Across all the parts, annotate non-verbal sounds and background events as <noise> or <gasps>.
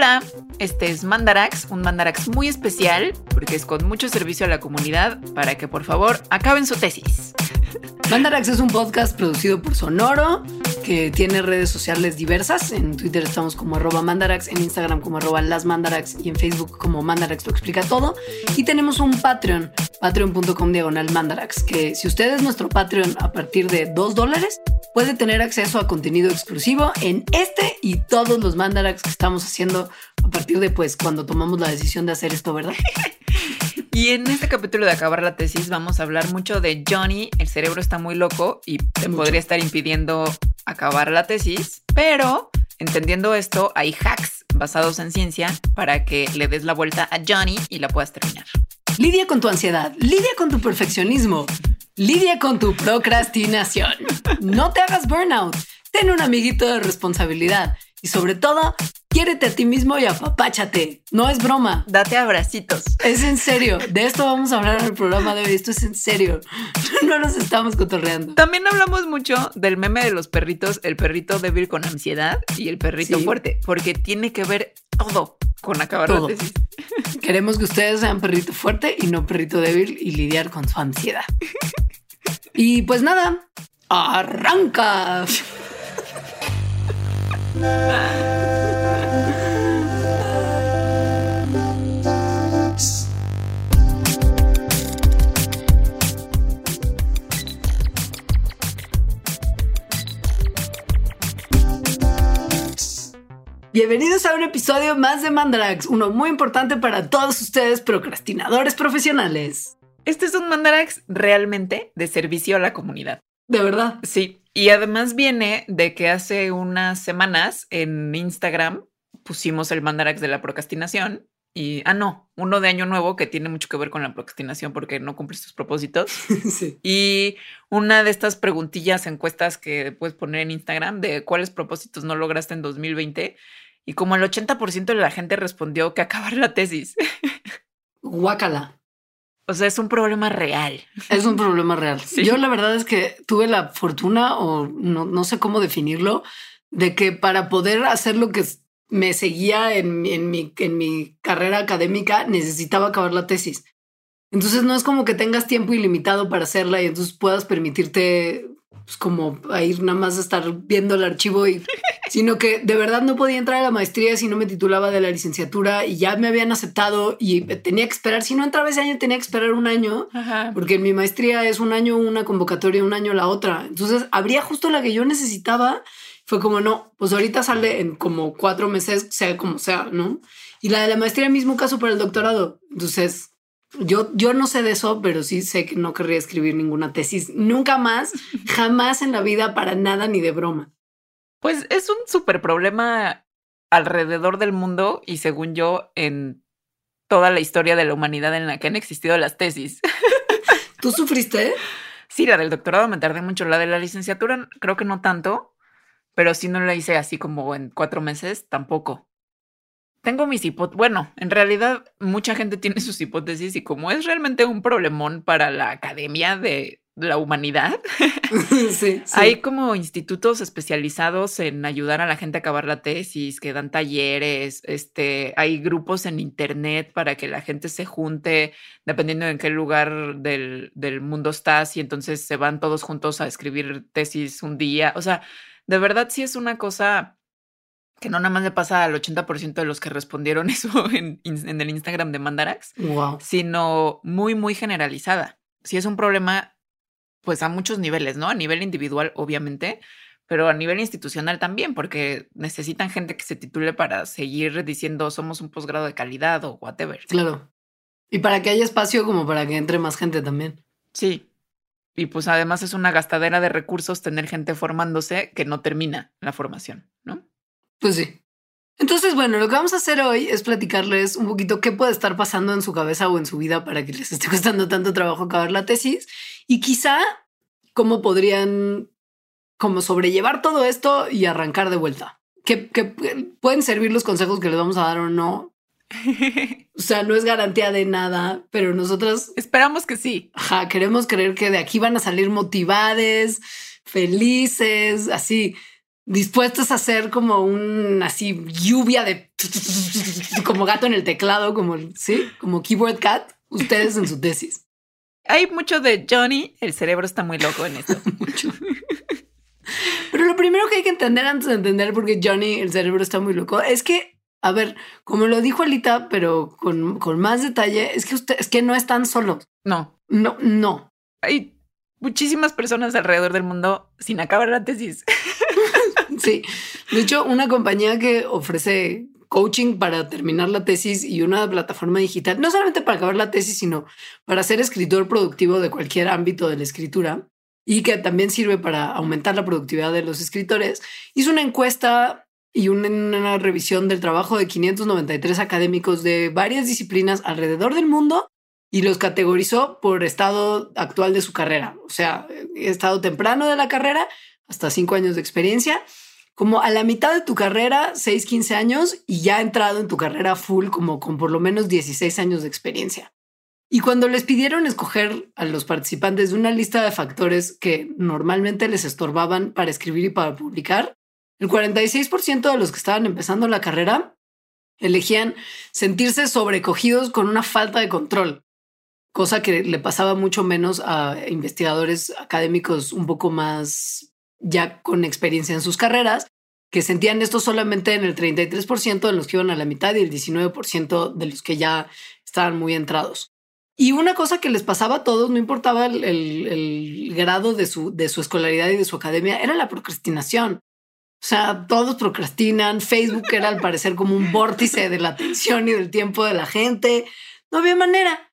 Hola, este es Mandarax, un Mandarax muy especial porque es con mucho servicio a la comunidad para que por favor acaben su tesis. Mandarax es un podcast producido por Sonoro que tiene redes sociales diversas. En Twitter estamos como arroba mandarax, en Instagram como arroba las mandarax y en Facebook como mandarax lo explica todo. Y tenemos un Patreon, patreon.com diagonal mandarax, que si usted es nuestro Patreon a partir de 2 dólares, puede tener acceso a contenido exclusivo en este y todos los mandarax que estamos haciendo a partir de pues cuando tomamos la decisión de hacer esto, ¿verdad? <laughs> Y en este capítulo de acabar la tesis vamos a hablar mucho de Johnny. El cerebro está muy loco y te Mucho. podría estar impidiendo acabar la tesis, pero entendiendo esto, hay hacks basados en ciencia para que le des la vuelta a Johnny y la puedas terminar. Lidia con tu ansiedad, lidia con tu perfeccionismo, lidia con tu procrastinación. No te hagas burnout, ten un amiguito de responsabilidad y sobre todo, quiérete a ti mismo y apapáchate. No es broma. Date abracitos. Es en serio, de esto vamos a hablar en el programa de hoy. Esto es en serio. <laughs> No nos estamos cotorreando. También hablamos mucho del meme de los perritos, el perrito débil con ansiedad y el perrito Sí. fuerte, porque tiene que ver todo con acabar Todo. la tesis. <laughs> Queremos que ustedes sean perrito fuerte y no perrito débil y lidiar con su ansiedad. <laughs> Y pues nada, arranca. Bienvenidos a un episodio más de Mandarax, uno muy importante para todos ustedes procrastinadores profesionales. Este es un mandarax realmente de servicio a la comunidad. De verdad. Sí, y además viene de que hace unas semanas en Instagram pusimos el mandarax de la procrastinación y, ah, no, uno de año nuevo que tiene mucho que ver con la procrastinación porque no cumples tus propósitos. <laughs> Sí. Y una de estas preguntillas, encuestas que puedes poner en Instagram de cuáles propósitos no lograste en 2020. Y como el 80% de la gente respondió que acabar la tesis. <laughs> Guácala. O sea, es un problema real. Es un problema real. <laughs> Sí. Yo la verdad es que tuve la fortuna, o no, no sé cómo definirlo, de que para poder hacer lo que me seguía en, mi- en, mi, en mi carrera académica, necesitaba acabar la tesis. Entonces no es como que tengas tiempo ilimitado para hacerla y entonces puedas permitirte pues, como a ir nada más a estar viendo el archivo y sino que de verdad no podía entrar a la maestría si no me titulaba de la licenciatura y ya me habían aceptado y tenía que esperar, si no entraba ese año tenía que esperar un año Ajá. porque en mi maestría es un año una convocatoria, un año la otra. Entonces habría justo la que yo necesitaba. Fue como, no, pues ahorita sale en como cuatro meses, sea como sea, ¿no? Y la de la maestría, mismo caso para el doctorado. Entonces, yo, yo no sé de eso, pero sí sé que no querría escribir ninguna tesis. Nunca más, <laughs> jamás en la vida, para nada ni de broma. Pues es un súper problema alrededor del mundo y según yo en toda la historia de la humanidad en la que han existido las tesis. <laughs> ¿Tú sufriste? Sí, la del doctorado me tardé mucho, la de la licenciatura creo que no tanto, pero sí no la hice así como en cuatro meses, tampoco. Tengo mis hipótesis, bueno, en realidad mucha gente tiene sus hipótesis y como es realmente un problemón para la academia de la humanidad, <laughs> <laughs> sí, sí. Hay como institutos especializados en ayudar a la gente a acabar la tesis, que dan talleres, este, hay grupos en internet para que la gente se junte dependiendo en qué lugar del, del mundo estás y entonces se van todos juntos a escribir tesis un día. O sea, de verdad sí es una cosa que no nada más le pasa al 80% de los que respondieron <laughs> eso en, en el Instagram de Mandarax Wow. sino muy, muy generalizada. Si es un problema, pues a muchos niveles, ¿no? A nivel individual, obviamente, pero a nivel institucional también, porque necesitan gente que se titule para seguir diciendo somos un posgrado de calidad o whatever. Claro. Y para que haya espacio como para que entre más gente también. Sí. Y pues además es una gastadera de recursos tener gente formándose que no termina la formación, ¿no? Pues sí. Entonces, bueno, lo que vamos a hacer hoy es platicarles un poquito qué puede estar pasando en su cabeza o en su vida para que les esté <laughs> costando tanto trabajo acabar la tesis y quizá cómo podrían como sobrellevar todo esto y arrancar de vuelta. Que, que pueden servir los consejos que les vamos a dar o no. <laughs> O sea, no es garantía de nada, pero nosotras Esperamos que sí. ajá, queremos creer que de aquí van a salir motivadas, felices, así. Dispuestos a hacer como un así lluvia de como gato en el teclado, como sí, como keyboard cat, ustedes en su tesis. Hay mucho de Johnny, el cerebro está muy loco en esto. <laughs> mucho. Pero lo primero que hay que entender antes de entender por qué Johnny, el cerebro está muy loco, es que, a ver, como lo dijo Alita, pero con, con más detalle, es que usted, es que no están solos. No. No, no. Hay muchísimas personas alrededor del mundo sin acabar la tesis. Sí. De hecho, una compañía que ofrece coaching para terminar la tesis y una plataforma digital, no solamente para acabar la tesis, sino para ser escritor productivo de cualquier ámbito de la escritura y que también sirve para aumentar la productividad de los escritores, hizo una encuesta y una, revisión del trabajo de 593 académicos de varias disciplinas alrededor del mundo y los categorizó por estado actual de su carrera, o sea, estado temprano de la carrera hasta cinco años de experiencia como a la mitad de tu carrera, 6, 15 años, y ya entrado en tu carrera full como con por lo menos 16 años de experiencia. Y cuando les pidieron escoger a los participantes de una lista de factores que normalmente les estorbaban para escribir y para publicar, el 46% de los que estaban empezando la carrera elegían sentirse sobrecogidos con una falta de control, cosa que le pasaba mucho menos a investigadores académicos un poco más ya con experiencia en sus carreras, que sentían esto solamente en el 33% de los que iban a la mitad y el 19% de los que ya estaban muy entrados. Y una cosa que les pasaba a todos, no importaba el, grado de su, de su escolaridad y de su academia, era la procrastinación. O sea, todos procrastinan. Facebook era al parecer como un vórtice de la atención y del tiempo de la gente. No había manera.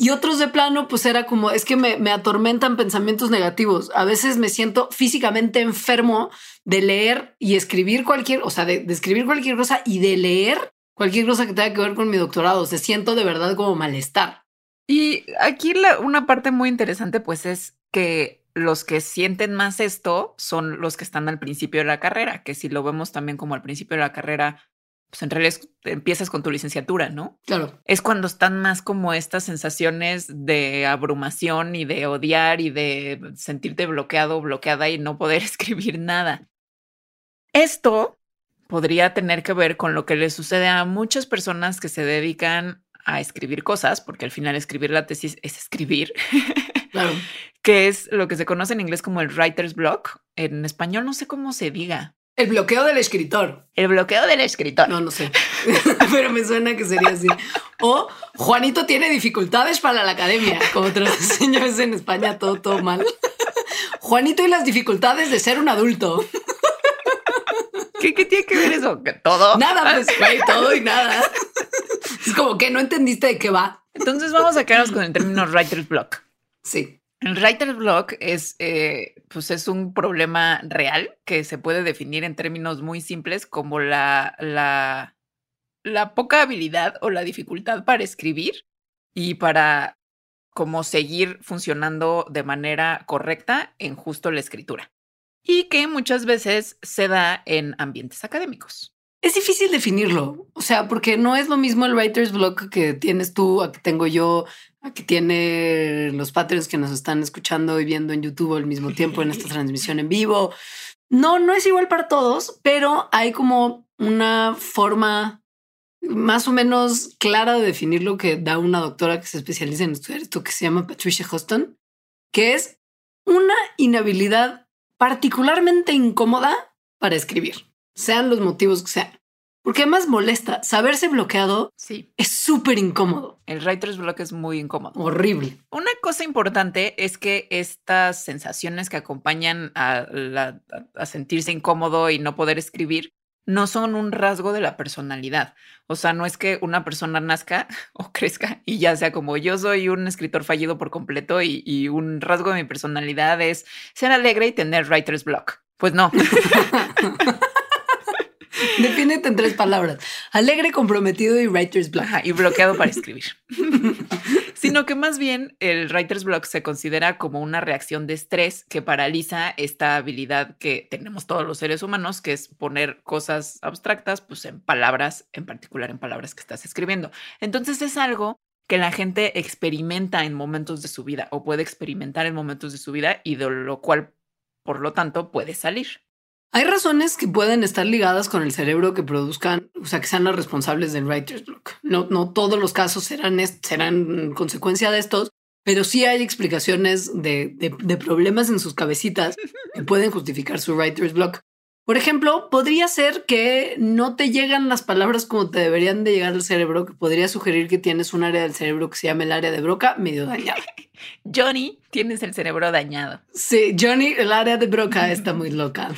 Y otros de plano, pues era como, es que me, atormentan pensamientos negativos. A veces me siento físicamente enfermo de leer y escribir cualquier, o sea, de, escribir cualquier cosa y de leer cualquier cosa que tenga que ver con mi doctorado. Se siento de verdad como malestar. Y aquí la, una parte muy interesante, pues es que los que sienten más esto son los que están al principio de la carrera, que si lo vemos también como al principio de la carrera, pues en realidad empiezas con tu licenciatura, ¿no? Claro. Es cuando están más como estas sensaciones de abrumación y de odiar y de sentirte bloqueado, bloqueada y no poder <laughs> escribir nada. Esto podría tener que ver con lo que le sucede a muchas personas que se dedican a escribir cosas, porque al final escribir la tesis es escribir. <laughs> Claro. que es lo que se conoce en inglés como el writer's block. En español no sé cómo se diga. El bloqueo del escritor. El bloqueo del escritor. No, no sé. <laughs> Pero me suena que sería así. O Juanito tiene dificultades para la academia, como te lo <laughs> señores en España, todo, todo mal. Juanito y las dificultades de ser un adulto. <laughs> ¿Qué, tiene que ver eso? ¿Todo? Nada, pues, todo y nada. Es como que no entendiste de qué va. Entonces vamos a quedarnos con el término writer's block. Sí. El writer's block es, eh, pues es un problema real que se puede definir en términos muy simples como la, la, la poca habilidad o la dificultad para escribir y para como seguir funcionando de manera correcta en justo la escritura. Y que muchas veces se da en ambientes académicos. Es difícil definirlo, o sea, porque no es lo mismo el writer's block que tienes tú, que tengo yo, que tiene los patrons que nos están escuchando y viendo en YouTube al mismo tiempo en esta <laughs> transmisión en vivo. No, no es igual para todos, pero hay como una forma más o menos clara de definir lo que da una doctora que se especializa en estudiar esto que se llama Patricia Huston, que es una inhabilidad particularmente incómoda para escribir sean los motivos que sean. Porque además molesta. Saberse bloqueado sí. es súper incómodo. El writer's block es muy incómodo. Horrible. Una cosa importante es que estas sensaciones que acompañan a, a sentirse incómodo y no poder escribir no son un rasgo de la personalidad. O sea, no es que una persona nazca <laughs> o crezca y ya sea como yo soy un escritor fallido por completo y, y un rasgo de mi personalidad es ser alegre y tener writer's block. Pues no. <laughs> <laughs> <laughs> Defínete en tres palabras. Alegre, comprometido y writer's block. y bloqueado para escribir. <laughs> Sino que más bien el writer's block se considera como una reacción de estrés que paraliza esta habilidad que tenemos todos los seres humanos, que es poner cosas abstractas pues en palabras, en particular en palabras que estás escribiendo. Entonces es algo que la gente experimenta en momentos de su vida o puede experimentar en momentos de su vida y de lo cual, por lo tanto, puede salir. Hay razones que pueden estar ligadas con el cerebro que produzcan, o sea, que sean los responsables del writer's block. No, no todos los casos serán, serán consecuencia de estos, pero sí hay explicaciones de, de, problemas en sus cabecitas que pueden justificar su writer's block. Por ejemplo, podría ser que no te llegan las palabras como te deberían de llegar al cerebro, que podría sugerir que tienes un área del cerebro que se llama el área de Broca medio dañada. <laughs> Johnny, tienes el cerebro dañado. Sí, Johnny, el área de Broca está muy loca.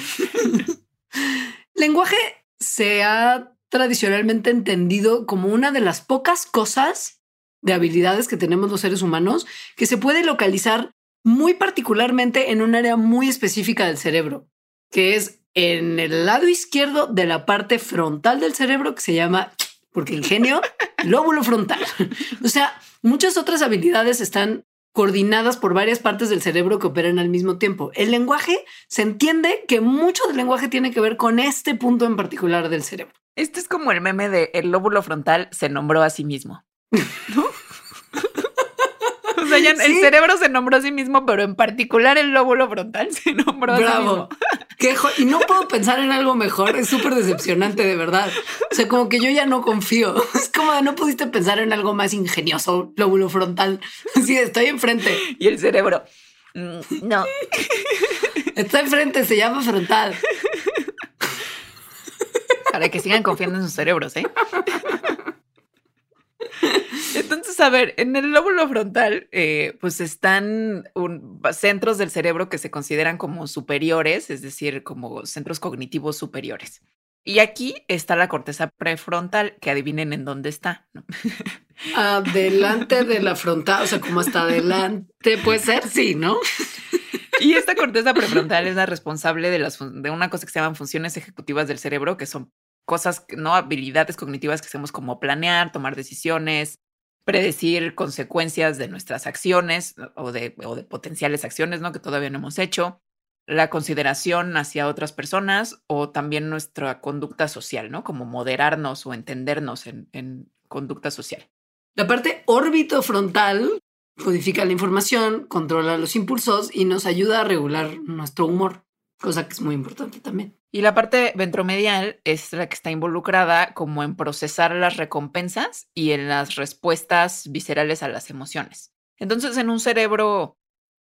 <laughs> Lenguaje se ha tradicionalmente entendido como una de las pocas cosas de habilidades que tenemos los seres humanos que se puede localizar muy particularmente en un área muy específica del cerebro, que es en el lado izquierdo de la parte frontal del cerebro que se llama, porque el genio, <laughs> lóbulo frontal. O sea, muchas otras habilidades están coordinadas por varias partes del cerebro que operan al mismo tiempo. El lenguaje se entiende que mucho del lenguaje tiene que ver con este punto en particular del cerebro. Este es como el meme de el lóbulo frontal se nombró a sí mismo. ¿No? El cerebro se nombró a sí mismo, pero en particular el lóbulo frontal <laughs> se nombró a sí mismo. y no puedo pensar en algo mejor. Es súper decepcionante, de verdad. O sea, como que yo ya no confío. <laughs> Es como de no pudiste pensar en algo más ingenioso, lóbulo frontal. <laughs> Sí, estoy enfrente. Y el cerebro. Mm, no. Está enfrente, se llama frontal. Para que sigan confiando en sus cerebros, ¿eh? <laughs> Entonces, a ver, en el lóbulo frontal, eh, pues están centros del cerebro que se consideran como superiores, es decir, como centros cognitivos superiores. Y aquí está la corteza prefrontal, que adivinen en dónde está. Adelante de la <laughs> frontal, o sea, como hasta adelante puede ser, sí, ¿no? Y esta corteza prefrontal es la responsable de, las, de una cosa que se llaman funciones ejecutivas del cerebro, que son cosas, no habilidades cognitivas que hacemos como planear, tomar decisiones, predecir consecuencias de nuestras acciones o de, de potenciales acciones, ¿no? Que todavía no hemos hecho, la consideración hacia otras personas o también nuestra conducta social, ¿no? Como moderarnos o entendernos en, en conducta social. La parte órbito frontal codifica la información, controla los impulsos y nos ayuda a regular nuestro humor, cosa que es muy importante también. Y la parte ventromedial es la que está involucrada como en procesar las recompensas y en las respuestas viscerales a las emociones. Entonces, en un cerebro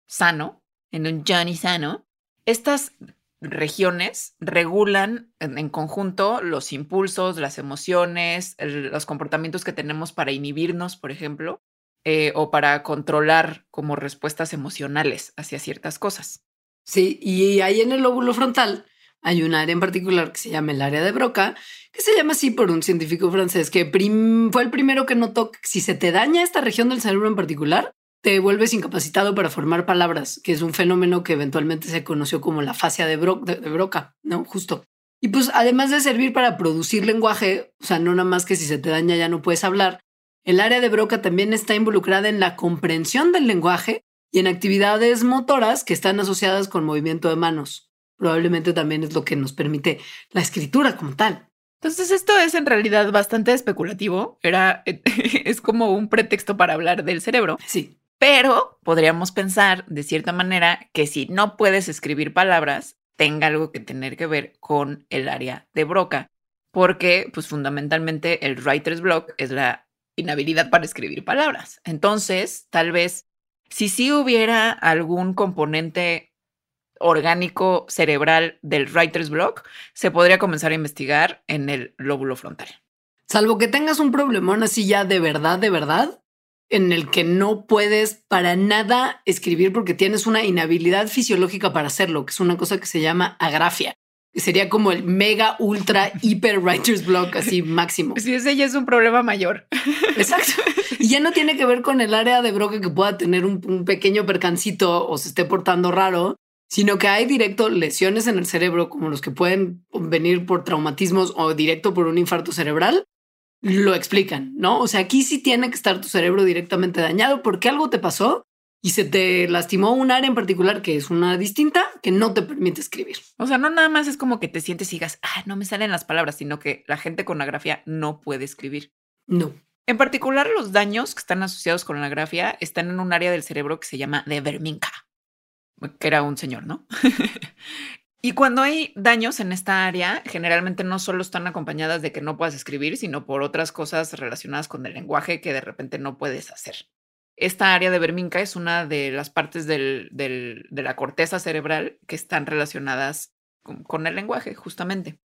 sano, en un Johnny sano, estas regiones regulan en, conjunto los impulsos, las emociones, los comportamientos que tenemos para inhibirnos, por ejemplo, eh, o para controlar como respuestas emocionales hacia ciertas cosas. Sí, y ahí en el lóbulo frontal hay un área en particular que se llama el área de Broca, que se llama así por un científico francés que fue el primero que notó que si se te daña esta región del cerebro en particular, te vuelves incapacitado para formar palabras, que es un fenómeno que eventualmente se conoció como la fascia de, de Broca, ¿no? Justo. Y pues además de servir para producir lenguaje, o sea, no nada más que si se te daña ya no puedes hablar, el área de Broca también está involucrada en la comprensión del lenguaje y en actividades motoras que están asociadas con movimiento de manos probablemente también es lo que nos permite la escritura como tal. Entonces esto es en realidad bastante especulativo, era <laughs> es como un pretexto para hablar del cerebro. Sí. Pero podríamos pensar de cierta manera que si no puedes escribir palabras, tenga algo que tener que ver con el área de Broca, porque pues fundamentalmente el writer's block es la inhabilidad para escribir palabras. Entonces, tal vez si sí hubiera algún componente orgánico cerebral del writer's block, se podría comenzar a investigar en el lóbulo frontal. Salvo que tengas un problemón así ya de verdad, de verdad, en el que no puedes para nada escribir porque tienes una inhabilidad fisiológica para hacerlo, que es una cosa que se llama agrafia. Sería como el mega, ultra, hiper writer's block, así <laughs> máximo. Sí, ese ya es un problema mayor. <laughs> Exacto. Y ya no tiene que ver con el área de broca que pueda tener un, un pequeño percancito o se esté portando raro, sino que hay directo lesiones en el cerebro, como los que pueden venir por traumatismos o directo por un infarto cerebral, lo explican, ¿no? O sea, aquí sí tiene que estar tu cerebro directamente dañado porque algo te pasó y se te lastimó un área en particular que es una distinta que no te permite escribir. O sea, no nada más es como que te sientes y digas, ah, no me salen las palabras, sino que la gente con agrafia no puede escribir. No. En particular, los daños que están asociados con la grafia están en un área del cerebro que se llama de Verminca que era un señor, ¿no? <laughs> Y cuando hay daños en esta área, generalmente no solo están acompañadas de que no puedas escribir, sino por otras cosas relacionadas con el lenguaje que de repente no puedes hacer. Esta área de Berminca es una de las partes de la corteza cerebral que están relacionadas con, el lenguaje, justamente.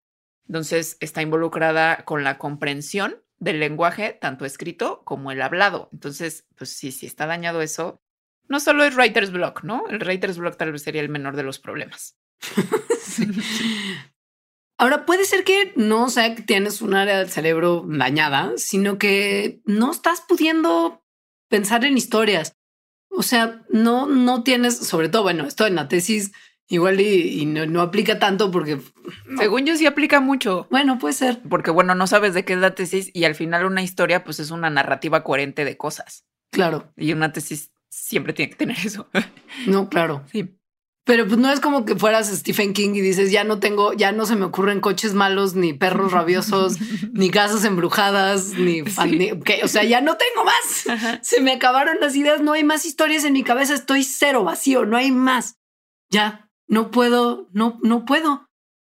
Entonces, está involucrada con la comprensión del lenguaje, tanto escrito como el hablado. Entonces, pues sí, si está dañado eso, no solo es writer's block, ¿no? El writer's block tal vez sería el menor de los problemas. <laughs> Ahora, puede ser que no sea que tienes un área del cerebro dañada, sino que no estás pudiendo pensar en historias. O sea, no, no tienes, sobre todo, bueno, esto en la tesis igual y, no, aplica tanto porque... Según yo sí aplica mucho. Bueno, puede ser. Porque bueno, no sabes de qué es la tesis y al final una historia pues es una narrativa coherente de cosas. Claro. Y una tesis siempre tiene que tener eso. No, claro. Sí. Pero pues no es como que fueras Stephen King y dices, ya no tengo, ya no se me ocurren coches malos, ni perros rabiosos, <laughs> ni casas embrujadas, ni, o sea, ya no tengo más. Se me acabaron las ideas, no hay más historias en mi cabeza, estoy cero vacío, no hay más. Ya, no puedo, no, no puedo.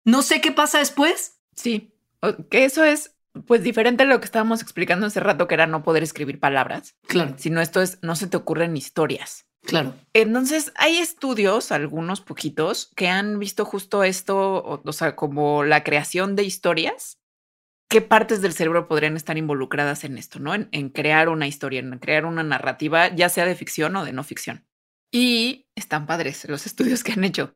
No sé qué pasa después. Sí, que eso es pues diferente a lo que estábamos explicando hace rato, que era no poder escribir palabras. Claro. Sino esto es, no se te ocurren historias. Claro. Entonces, hay estudios, algunos poquitos, que han visto justo esto, o, sea, como la creación de historias. ¿Qué partes del cerebro podrían estar involucradas en esto, no? En, crear una historia, en crear una narrativa, ya sea de ficción o de no ficción. Y están padres los estudios que han hecho.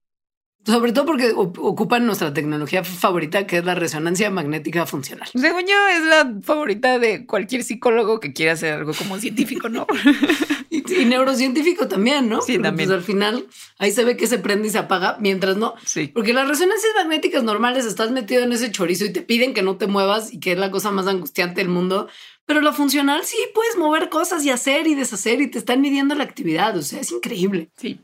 Sobre todo porque ocupan nuestra tecnología favorita, que es la resonancia magnética funcional. Según yo, es la favorita de cualquier psicólogo que quiera hacer algo como científico, ¿no? <laughs> y, neurocientífico también, ¿no? Sí, también. Pues al final ahí se ve que se prende y se apaga, mientras no. Sí. Porque las resonancias magnéticas normales estás metido en ese chorizo y te piden que no te muevas y que es la cosa más angustiante del mundo. Pero la funcional sí puedes mover cosas y hacer y deshacer y te están midiendo la actividad. O sea, es increíble. Sí.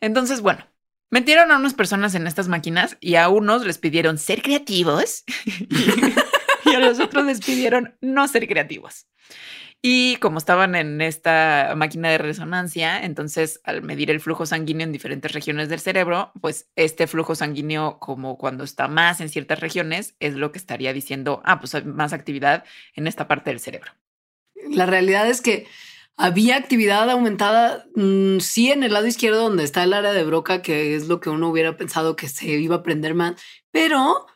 Entonces, bueno, Metieron a unas personas en estas máquinas y a unos les pidieron ser creativos <laughs> y a los otros les pidieron no ser creativos. Y como estaban en esta máquina de resonancia, entonces al medir el flujo sanguíneo en diferentes regiones del cerebro, pues este flujo sanguíneo, como cuando está más en ciertas regiones, es lo que estaría diciendo, ah, pues hay más actividad en esta parte del cerebro. La realidad es que había actividad aumentada, mm, sí, en el lado izquierdo donde está el área de broca, que es lo que uno hubiera pensado que se iba a prender más, pero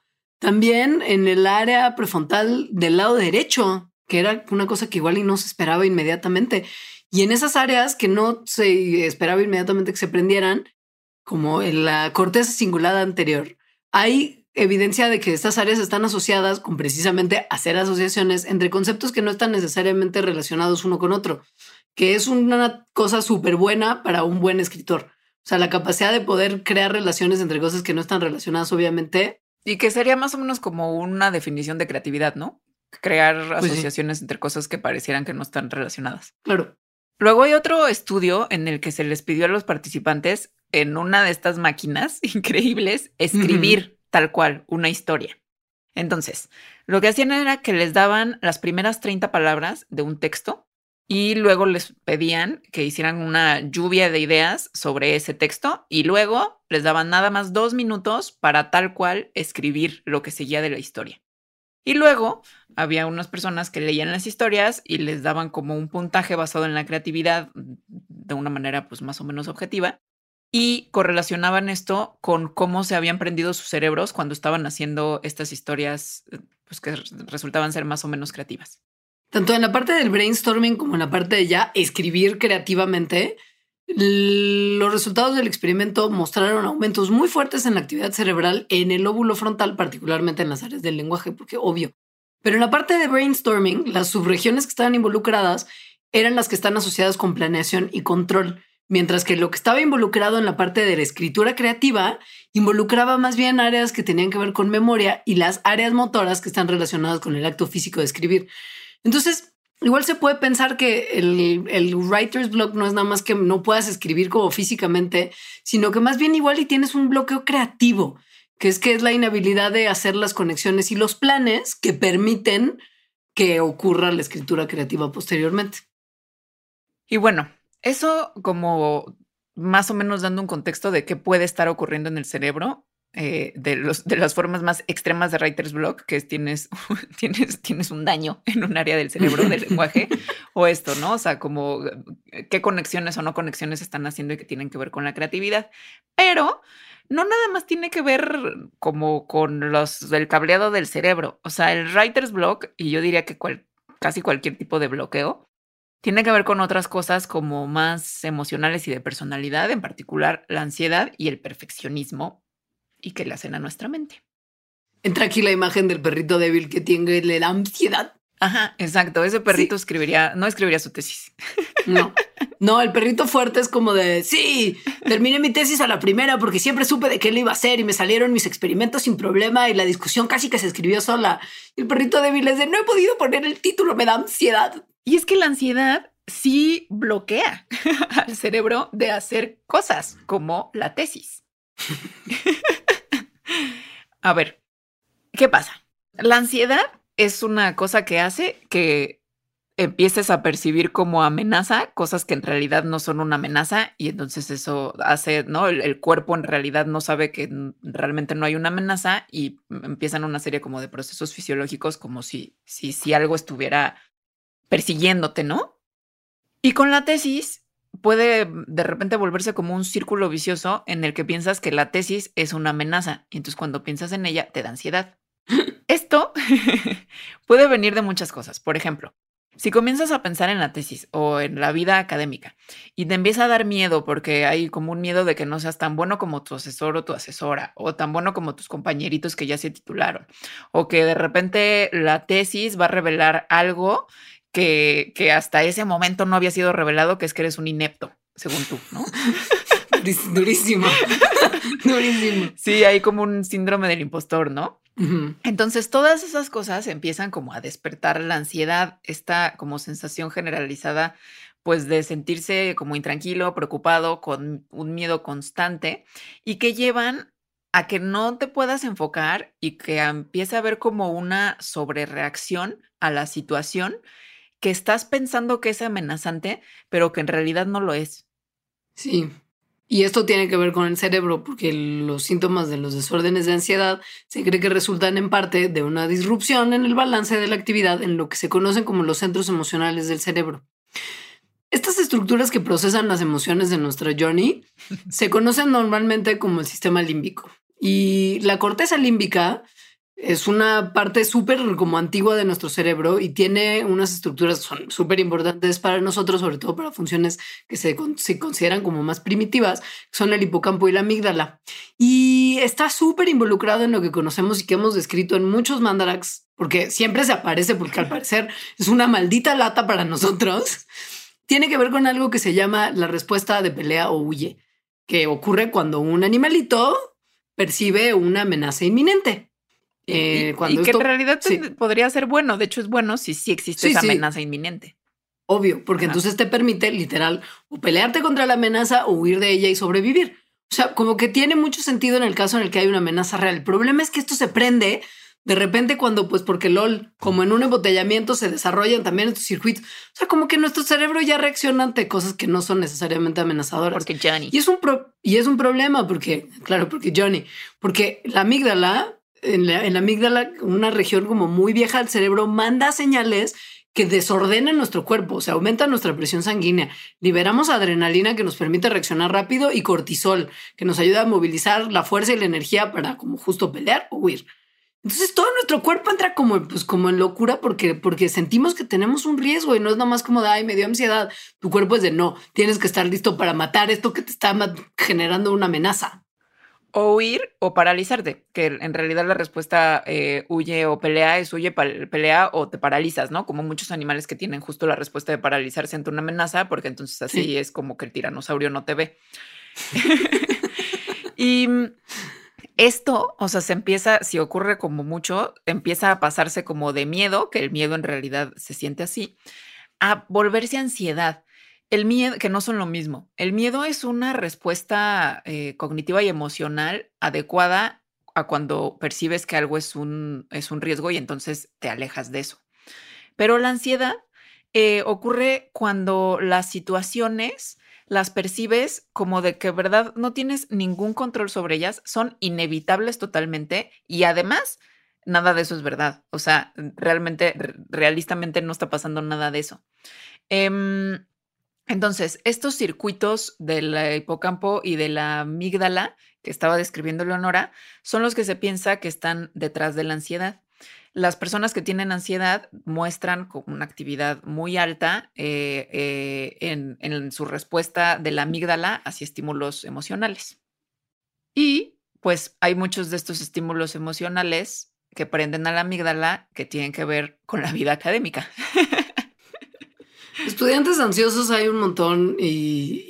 también en el área prefrontal del lado derecho, que era una cosa que igual no se esperaba inmediatamente. Y en esas áreas que no se esperaba inmediatamente que se prendieran, como en la corteza cingulada anterior, hay evidencia de que estas áreas están asociadas con precisamente hacer asociaciones entre conceptos que no están necesariamente relacionados uno con otro, que es una cosa súper buena para un buen escritor. O sea, la capacidad de poder crear relaciones entre cosas que no están relacionadas, obviamente. Y que sería más o menos como una definición de creatividad, ¿no? Crear pues asociaciones entre cosas que parecieran que no están relacionadas. Claro. Luego hay otro estudio en el que se les pidió a los participantes en una de estas máquinas <laughs> increíbles escribir tal cual, una historia. Entonces, lo que hacían era que les daban las primeras 30 palabras de un texto y luego les pedían que hicieran una lluvia de ideas sobre ese texto y luego les daban nada más dos minutos para tal cual escribir lo que seguía de la historia. Y luego había unas personas que leían las historias y les daban como un puntaje basado en la creatividad de una manera pues más o menos objetiva y correlacionaban esto con cómo se habían prendido sus cerebros cuando estaban haciendo estas historias eh, pues que resultaban ser más o menos creativas. Tanto en la parte del brainstorming como en la parte de ya escribir creativamente, los resultados del experimento mostraron aumentos muy fuertes en la actividad cerebral en el lóbulo frontal, particularmente en las áreas del lenguaje, porque obvio. Pero en la parte de brainstorming, las subregiones que estaban involucradas eran las que están asociadas con planeación y control. Mientras que lo que estaba involucrado en la parte de la escritura creativa involucraba más bien áreas que tenían que ver con memoria y las áreas motoras que están relacionadas con el acto físico de escribir. Entonces, igual se puede pensar que el, writer's block no es nada más que no puedas escribir como físicamente, sino que más bien igual y tienes un bloqueo creativo, que es que es la inhabilidad de hacer las conexiones y los planes que permiten que ocurra la escritura creativa posteriormente. Y bueno, eso como más o menos dando un contexto de qué puede estar ocurriendo en el cerebro. eh, de, los, de las formas más extremas de writer's block, que es tienes, <laughs> tienes, tienes un daño en un área del cerebro del lenguaje, <laughs> o esto, ¿no? O sea, como eh, qué conexiones o no conexiones están haciendo y que tienen que ver con la creatividad. Pero no nada más tiene que ver como con los del cableado del cerebro. O sea, el writer's block, y yo diría que casi cualquier tipo de bloqueo, tiene que ver con otras cosas como más emocionales y de personalidad, en particular la ansiedad y el perfeccionismo, y que le hacen a nuestra mente. Entra aquí la imagen del perrito débil que tiene la ansiedad. Ajá, exacto. Ese perrito escribiría, no escribiría su tesis. No, no, el perrito fuerte es como de, sí, terminé mi tesis a la primera porque siempre supe de qué le iba a hacer y me salieron mis experimentos sin problema y la discusión casi que se escribió sola. Y el perrito débil es de, no he podido poner el título, me da ansiedad. Y es que la ansiedad sí bloquea <laughs> al cerebro de hacer cosas como la tesis. <laughs> a ver, ¿qué pasa? La ansiedad es una cosa que hace que empieces a percibir como amenaza cosas que en realidad no son una amenaza y entonces eso hace, ¿no? El, cuerpo en realidad no sabe que realmente no hay una amenaza y empiezan una serie como de procesos fisiológicos como si, si, si algo estuviera persiguiéndote, ¿no? Y con la tesis puede de repente volverse como un círculo vicioso en el que piensas que la tesis es una amenaza y entonces cuando piensas en ella te da ansiedad. <laughs> Esto <laughs> puede venir de muchas cosas. Por ejemplo, si comienzas a pensar en la tesis o en la vida académica y te empieza a dar miedo porque hay como un miedo de que no seas tan bueno como tu asesor o tu asesora o tan bueno como tus compañeritos que ya se titularon o que de repente la tesis va a revelar algo que, que hasta ese momento no había sido revelado, que es que eres un inepto, según tú, ¿no? <laughs> Durísimo. <laughs> Durísimo. Sí, hay como un síndrome del impostor, ¿no? Entonces, todas esas cosas empiezan como a despertar la ansiedad, esta como sensación generalizada, pues de sentirse como intranquilo, preocupado, con un miedo constante y que llevan a que no te puedas enfocar y que empiece a haber como una sobrereacción a la situación que estás pensando que es amenazante, pero que en realidad no lo es. Sí. Y esto tiene que ver con el cerebro, porque los síntomas de los desórdenes de ansiedad se cree que resultan en parte de una disrupción en el balance de la actividad en lo que se conocen como los centros emocionales del cerebro. Estas estructuras que procesan las emociones de nuestra journey <laughs> se conocen normalmente como el sistema límbico. Y la corteza límbica es una parte súper como antigua de nuestro cerebro y tiene unas estructuras súper importantes para nosotros, sobre todo para funciones que se, se, consideran como más primitivas, son el hipocampo y la amígdala. Y está súper involucrado en lo que conocemos y que hemos descrito en muchos mandaraks, porque siempre se aparece, porque al parecer es una maldita lata para nosotros. Tiene que ver con algo que se llama la respuesta de pelea o huye, que ocurre cuando un animalito percibe una amenaza inminente. Eh, y, que en realidad podría ser bueno. De hecho, es bueno si sí existe esa amenaza inminente. Obvio, porque entonces te permite literal o pelearte contra la amenaza o huir de ella y sobrevivir. O sea, como que tiene mucho sentido en el caso en el que hay una amenaza real. El problema es que esto se prende de repente cuando, pues porque LOL, como en un embotellamiento, se desarrollan también estos circuitos. O sea, como que nuestro cerebro ya reacciona ante cosas que no son necesariamente amenazadoras. Porque Johnny. Y es un, y es un problema porque, claro, porque Johnny, porque la amígdala en la, amígdala, una región como muy vieja del cerebro, manda señales que desordenan nuestro cuerpo, o sea, aumenta nuestra presión sanguínea. Liberamos adrenalina que nos permite reaccionar rápido y cortisol, que nos ayuda a movilizar la fuerza y la energía para como justo pelear o huir. Entonces todo nuestro cuerpo entra como, pues, como en locura porque, porque sentimos que tenemos un riesgo y no es nada más como de, ay, me dio ansiedad. Tu cuerpo es de, no, tienes que estar listo para matar esto que te está generando una amenaza. O huir o paralizarte, que en realidad la respuesta eh, huye o pelea es huye, pelea o te paralizas, ¿no? Como muchos animales que tienen justo la respuesta de paralizarse ante una amenaza, porque entonces así es como que el tiranosaurio no te ve. <laughs> y esto, o sea, se empieza, si ocurre como mucho, empieza a pasarse como de miedo, que el miedo en realidad se siente así, a volverse ansiedad. El miedo, que no son lo mismo. El miedo es una respuesta eh, cognitiva y emocional adecuada a cuando percibes que algo es un, es un riesgo y entonces te alejas de eso. Pero la ansiedad eh, ocurre cuando las situaciones las percibes como de que, verdad, no tienes ningún control sobre ellas, son inevitables totalmente y además nada de eso es verdad. O sea, realmente, realistamente no está pasando nada de eso. Em, entonces, estos circuitos del hipocampo y de la amígdala que estaba describiendo Leonora son los que se piensa que están detrás de la ansiedad. Las personas que tienen ansiedad muestran una actividad muy alta eh, eh, en, su respuesta de la amígdala hacia estímulos emocionales. Y pues hay muchos de estos estímulos emocionales que prenden a la amígdala que tienen que ver con la vida académica. <laughs> Estudiantes ansiosos hay un montón y,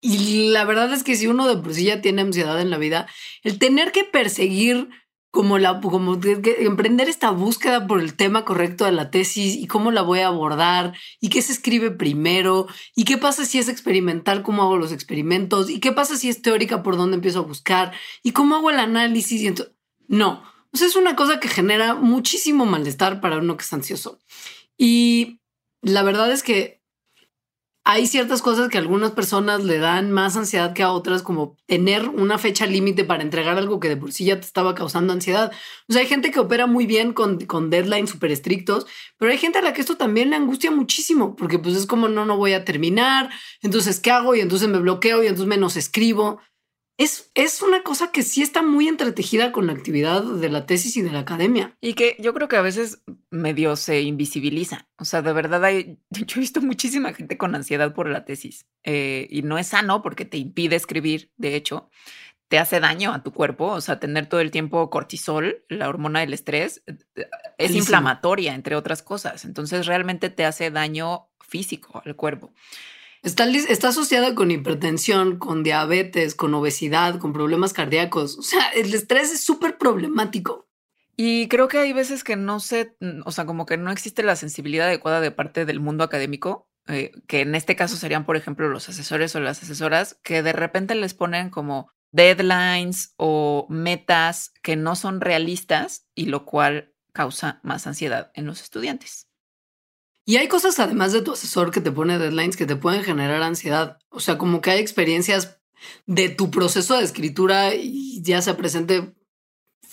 y, la verdad es que si uno de por sí ya tiene ansiedad en la vida, el tener que perseguir como la, como emprender esta búsqueda por el tema correcto de la tesis y cómo la voy a abordar y qué se escribe primero y qué pasa si es experimental, cómo hago los experimentos y qué pasa si es teórica, por dónde empiezo a buscar y cómo hago el análisis. Y entonces, no, o sea, es una cosa que genera muchísimo malestar para uno que es ansioso. Y la verdad es que hay ciertas cosas que a algunas personas le dan más ansiedad que a otras, como tener una fecha límite para entregar algo que de por sí ya te estaba causando ansiedad. O sea, hay gente que opera muy bien con, con deadlines súper estrictos, pero hay gente a la que esto también le angustia muchísimo, porque pues es como no, no voy a terminar, entonces, ¿qué hago? Y entonces me bloqueo y entonces menos escribo es, una cosa que sí está muy entretejida con la actividad de la tesis y de la academia. Y que yo creo que a veces medio se invisibiliza. O sea, de verdad hay, <laughs> yo he visto muchísima gente con ansiedad por la tesis eh, y no es sano porque te impide escribir, de hecho, te hace daño a tu cuerpo. O sea, tener todo el tiempo cortisol, la hormona del estrés, eh, es inflamatoria, entre otras cosas. Entonces realmente te hace daño físico al cuerpo. Está, está asociada con hipertensión, con diabetes, con obesidad, con problemas cardíacos. O sea, el estrés es súper problemático. Y creo que hay veces que no sé, o sea, como que no existe la sensibilidad adecuada de parte del mundo académico, eh, que en este caso serían, por ejemplo, los asesores o las asesoras, que de repente les ponen como deadlines o metas que no son realistas y lo cual causa más ansiedad en los estudiantes. Y hay cosas además de tu asesor que te pone deadlines que te pueden generar ansiedad. O sea, como que hay experiencias de tu proceso de escritura ya sea presente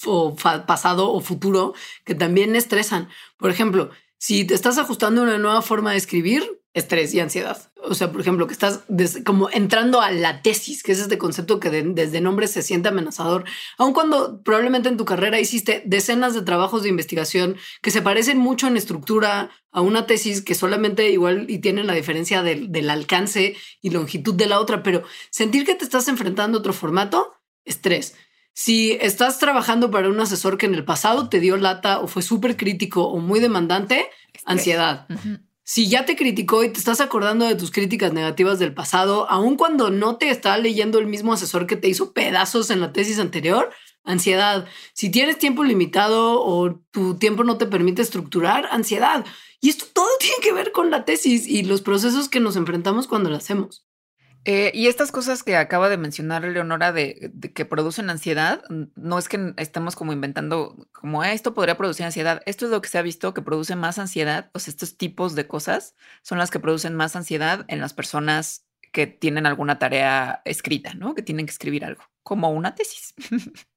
o pasado o futuro que también estresan. Por ejemplo, si te estás ajustando a una nueva forma de escribir, estrés y ansiedad. O sea, por ejemplo, que estás como entrando a la tesis, que es este concepto que desde nombre se siente amenazador, aun cuando probablemente en tu carrera hiciste decenas de trabajos de investigación que se parecen mucho en estructura a una tesis que solamente igual y tienen la diferencia del, del alcance y longitud de la otra, pero sentir que te estás enfrentando a otro formato, estrés. Si estás trabajando para un asesor que en el pasado te dio lata o fue súper crítico o muy demandante, ansiedad si ya te criticó y te estás acordando de tus críticas negativas del pasado, aun cuando no te está leyendo el mismo asesor que te hizo pedazos en la tesis anterior, ansiedad. Si tienes tiempo limitado o tu tiempo no te permite estructurar, ansiedad. Y esto todo <laughs> tiene que ver con la tesis y los procesos que nos enfrentamos cuando la hacemos. Eh, y estas cosas que acaba de mencionar Leonora de, que producen ansiedad, no es que estemos como inventando como ah, esto podría producir ansiedad. Esto es lo que se ha visto que produce más ansiedad. O sea, estos tipos de cosas son las que producen más ansiedad en las personas que tienen alguna tarea escrita, ¿no? Que tienen que escribir algo, como una tesis. <laughs>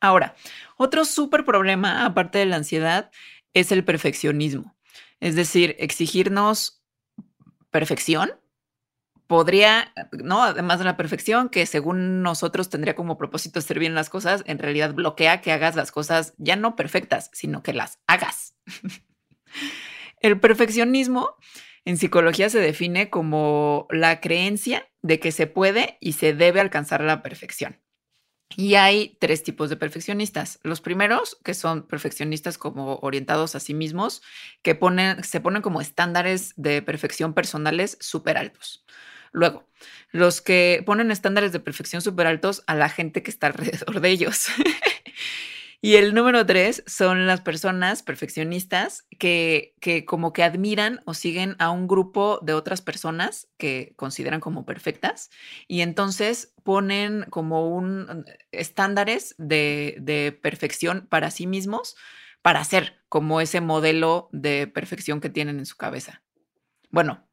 Ahora, otro súper problema, aparte de la ansiedad, es el perfeccionismo. Es decir, exigirnos perfección podría, ¿no? Además de la perfección, que según nosotros tendría como propósito hacer bien las cosas, en realidad bloquea que hagas las cosas ya no perfectas, sino que las hagas. <laughs> El perfeccionismo en psicología se define como la creencia de que se puede y se debe alcanzar la perfección. Y hay tres tipos de perfeccionistas. Los primeros, que son perfeccionistas como orientados a sí mismos, que ponen, se ponen como estándares de perfección personales súper altos. Luego, los que ponen estándares de perfección súper altos a la gente que está <laughs> alrededor de ellos. Y el número tres son las personas perfeccionistas que, que como que admiran o siguen a un grupo de otras personas que consideran como perfectas y entonces ponen como un estándares de, de perfección para sí mismos para hacer como ese modelo de perfección que tienen en su cabeza. Bueno,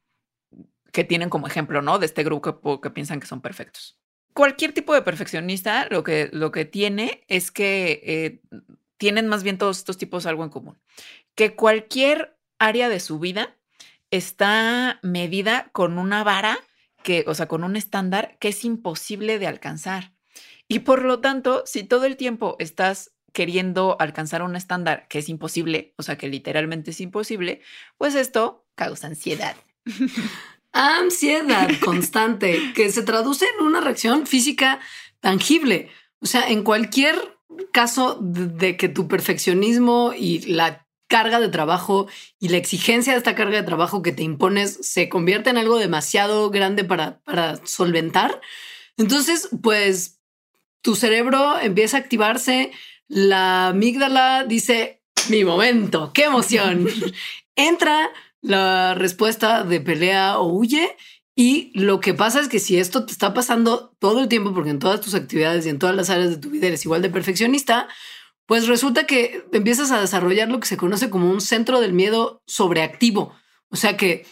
que tienen como ejemplo, ¿no? De este grupo que, piensan que son perfectos. Cualquier tipo de perfeccionista lo que, lo que tiene es que eh, tienen más bien todos estos tipos algo en común. Que cualquier área de su vida está medida con una vara que, o sea, con un estándar que es imposible de alcanzar. Y por lo tanto, si todo el tiempo estás queriendo alcanzar un estándar que es imposible, o sea, que literalmente es imposible, pues esto causa ansiedad. <laughs> Ansiedad <laughs> constante, que se traduce en una reacción física tangible. O sea, en cualquier caso de que tu perfeccionismo y la carga de trabajo y la exigencia de esta carga de trabajo que te impones se convierte en algo demasiado grande para, para solventar, entonces, pues tu cerebro empieza a activarse, la amígdala dice, mi momento, qué emoción. <laughs> Entra la respuesta de pelea o huye. Y lo que pasa es que si esto te está pasando todo el tiempo, porque en todas tus actividades y en todas las áreas de tu vida eres igual de perfeccionista, pues resulta que empiezas a desarrollar lo que se conoce como un centro del miedo sobreactivo. O sea que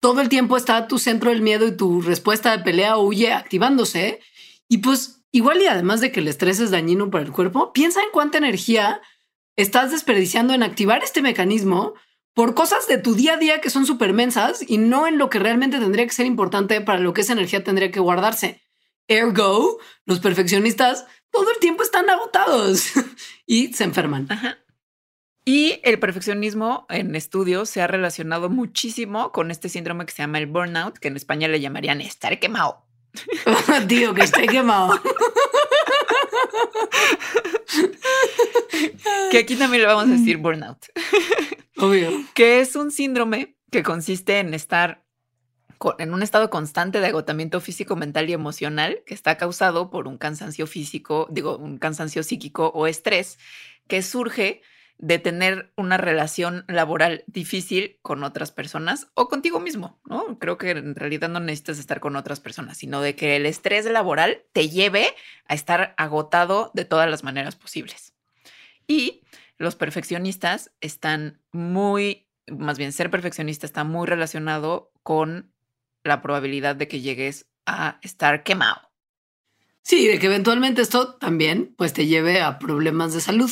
todo el tiempo está tu centro del miedo y tu respuesta de pelea o huye activándose. Y pues igual y además de que el estrés es dañino para el cuerpo, piensa en cuánta energía estás desperdiciando en activar este mecanismo por cosas de tu día a día que son súper mensas y no en lo que realmente tendría que ser importante para lo que esa energía tendría que guardarse. Ergo, los perfeccionistas todo el tiempo están agotados <laughs> y se enferman. Y el perfeccionismo en estudios se ha relacionado muchísimo con este síndrome que se llama el burnout, que en España le llamarían estar quemado. <laughs> Tío, que esté quemado. <laughs> que aquí también le vamos a decir burnout. Obvio. Que es un síndrome que consiste en estar en un estado constante de agotamiento físico, mental y emocional que está causado por un cansancio físico, digo, un cansancio psíquico o estrés que surge de tener una relación laboral difícil con otras personas o contigo mismo, ¿no? Creo que en realidad no necesitas estar con otras personas, sino de que el estrés laboral te lleve a estar agotado de todas las maneras posibles. Y los perfeccionistas están muy, más bien ser perfeccionista está muy relacionado con la probabilidad de que llegues a estar quemado. Sí, de que eventualmente esto también pues te lleve a problemas de salud.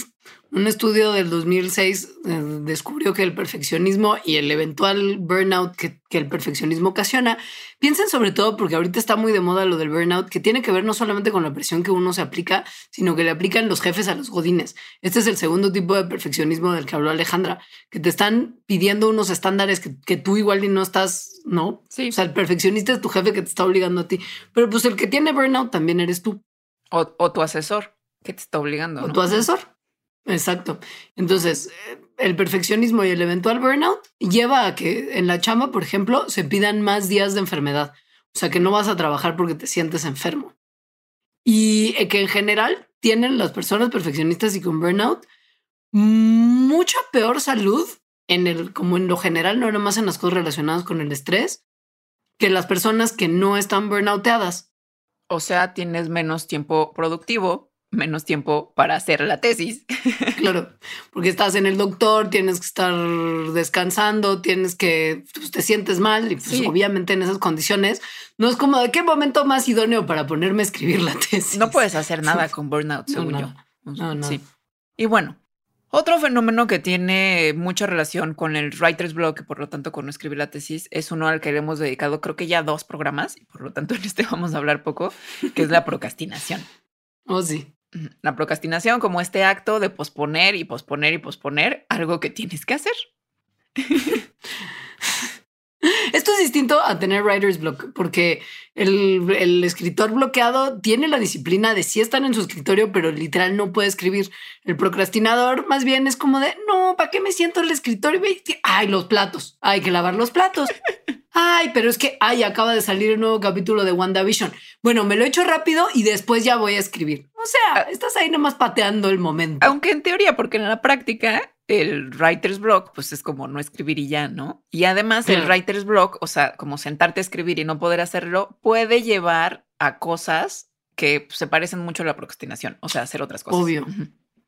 Un estudio del 2006 eh, descubrió que el perfeccionismo y el eventual burnout que, que, el perfeccionismo ocasiona, piensen sobre todo porque ahorita está muy de moda lo del burnout, que tiene que ver no solamente con la presión que uno se aplica, sino que le aplican los jefes a los godines. Este es el segundo tipo de perfeccionismo del que habló Alejandra, que te están pidiendo unos estándares que, que tú igual y no estás, ¿no? Sí. O sea, el perfeccionista es tu jefe que te está obligando a ti, pero pues el que tiene burnout también eres tú. O, o tu asesor que te está obligando. O tu asesor. Exacto. Entonces, eh, el perfeccionismo y el eventual burnout lleva a que en la chamba, por ejemplo, se pidan más días de enfermedad. O sea, que no vas a trabajar porque te sientes enfermo. Y eh, que en general tienen las personas perfeccionistas y con burnout mucha peor salud en el, como en lo general, no nada más en las cosas relacionadas con el estrés, que las personas que no están burnouteadas. O sea, tienes menos tiempo productivo menos tiempo para hacer la tesis. Claro, porque estás en el doctor, tienes que estar descansando, tienes que, pues, te sientes mal y pues obviamente en esas condiciones no es como de qué momento más idóneo para ponerme a escribir la tesis. No puedes hacer nada <laughs> con burnout, según yo. No, no. Sí. Y bueno, otro fenómeno que tiene mucha relación con el writer's block y por lo tanto con no escribir la tesis es uno al que le hemos dedicado creo que ya dos programas y por lo tanto en este <laughs> vamos a hablar poco, que es la procrastinación. Oh, sí. La procrastinación como este acto de posponer y posponer y posponer algo que tienes que hacer. <laughs> Esto es distinto a tener writer's block, porque el, escritor bloqueado tiene la disciplina de sí estar en su escritorio, pero literal no puede escribir. El procrastinador más bien es como de, no, ¿para qué me siento en el escritorio? Ay, los platos, hay que lavar los platos. Ay, pero es que, ay, acaba de salir el nuevo capítulo de WandaVision. Bueno, me lo he hecho rápido y después ya voy a escribir. O sea, ah. estás ahí nomás pateando el momento. Aunque en teoría, porque en la práctica el writer's block, pues es como no escribir y ya, ¿no? Y además el writer's block, o sea, como sentarte a escribir y no poder hacerlo, puede llevar a cosas que se parecen mucho a la procrastinación, o sea, hacer otras cosas. Obvio.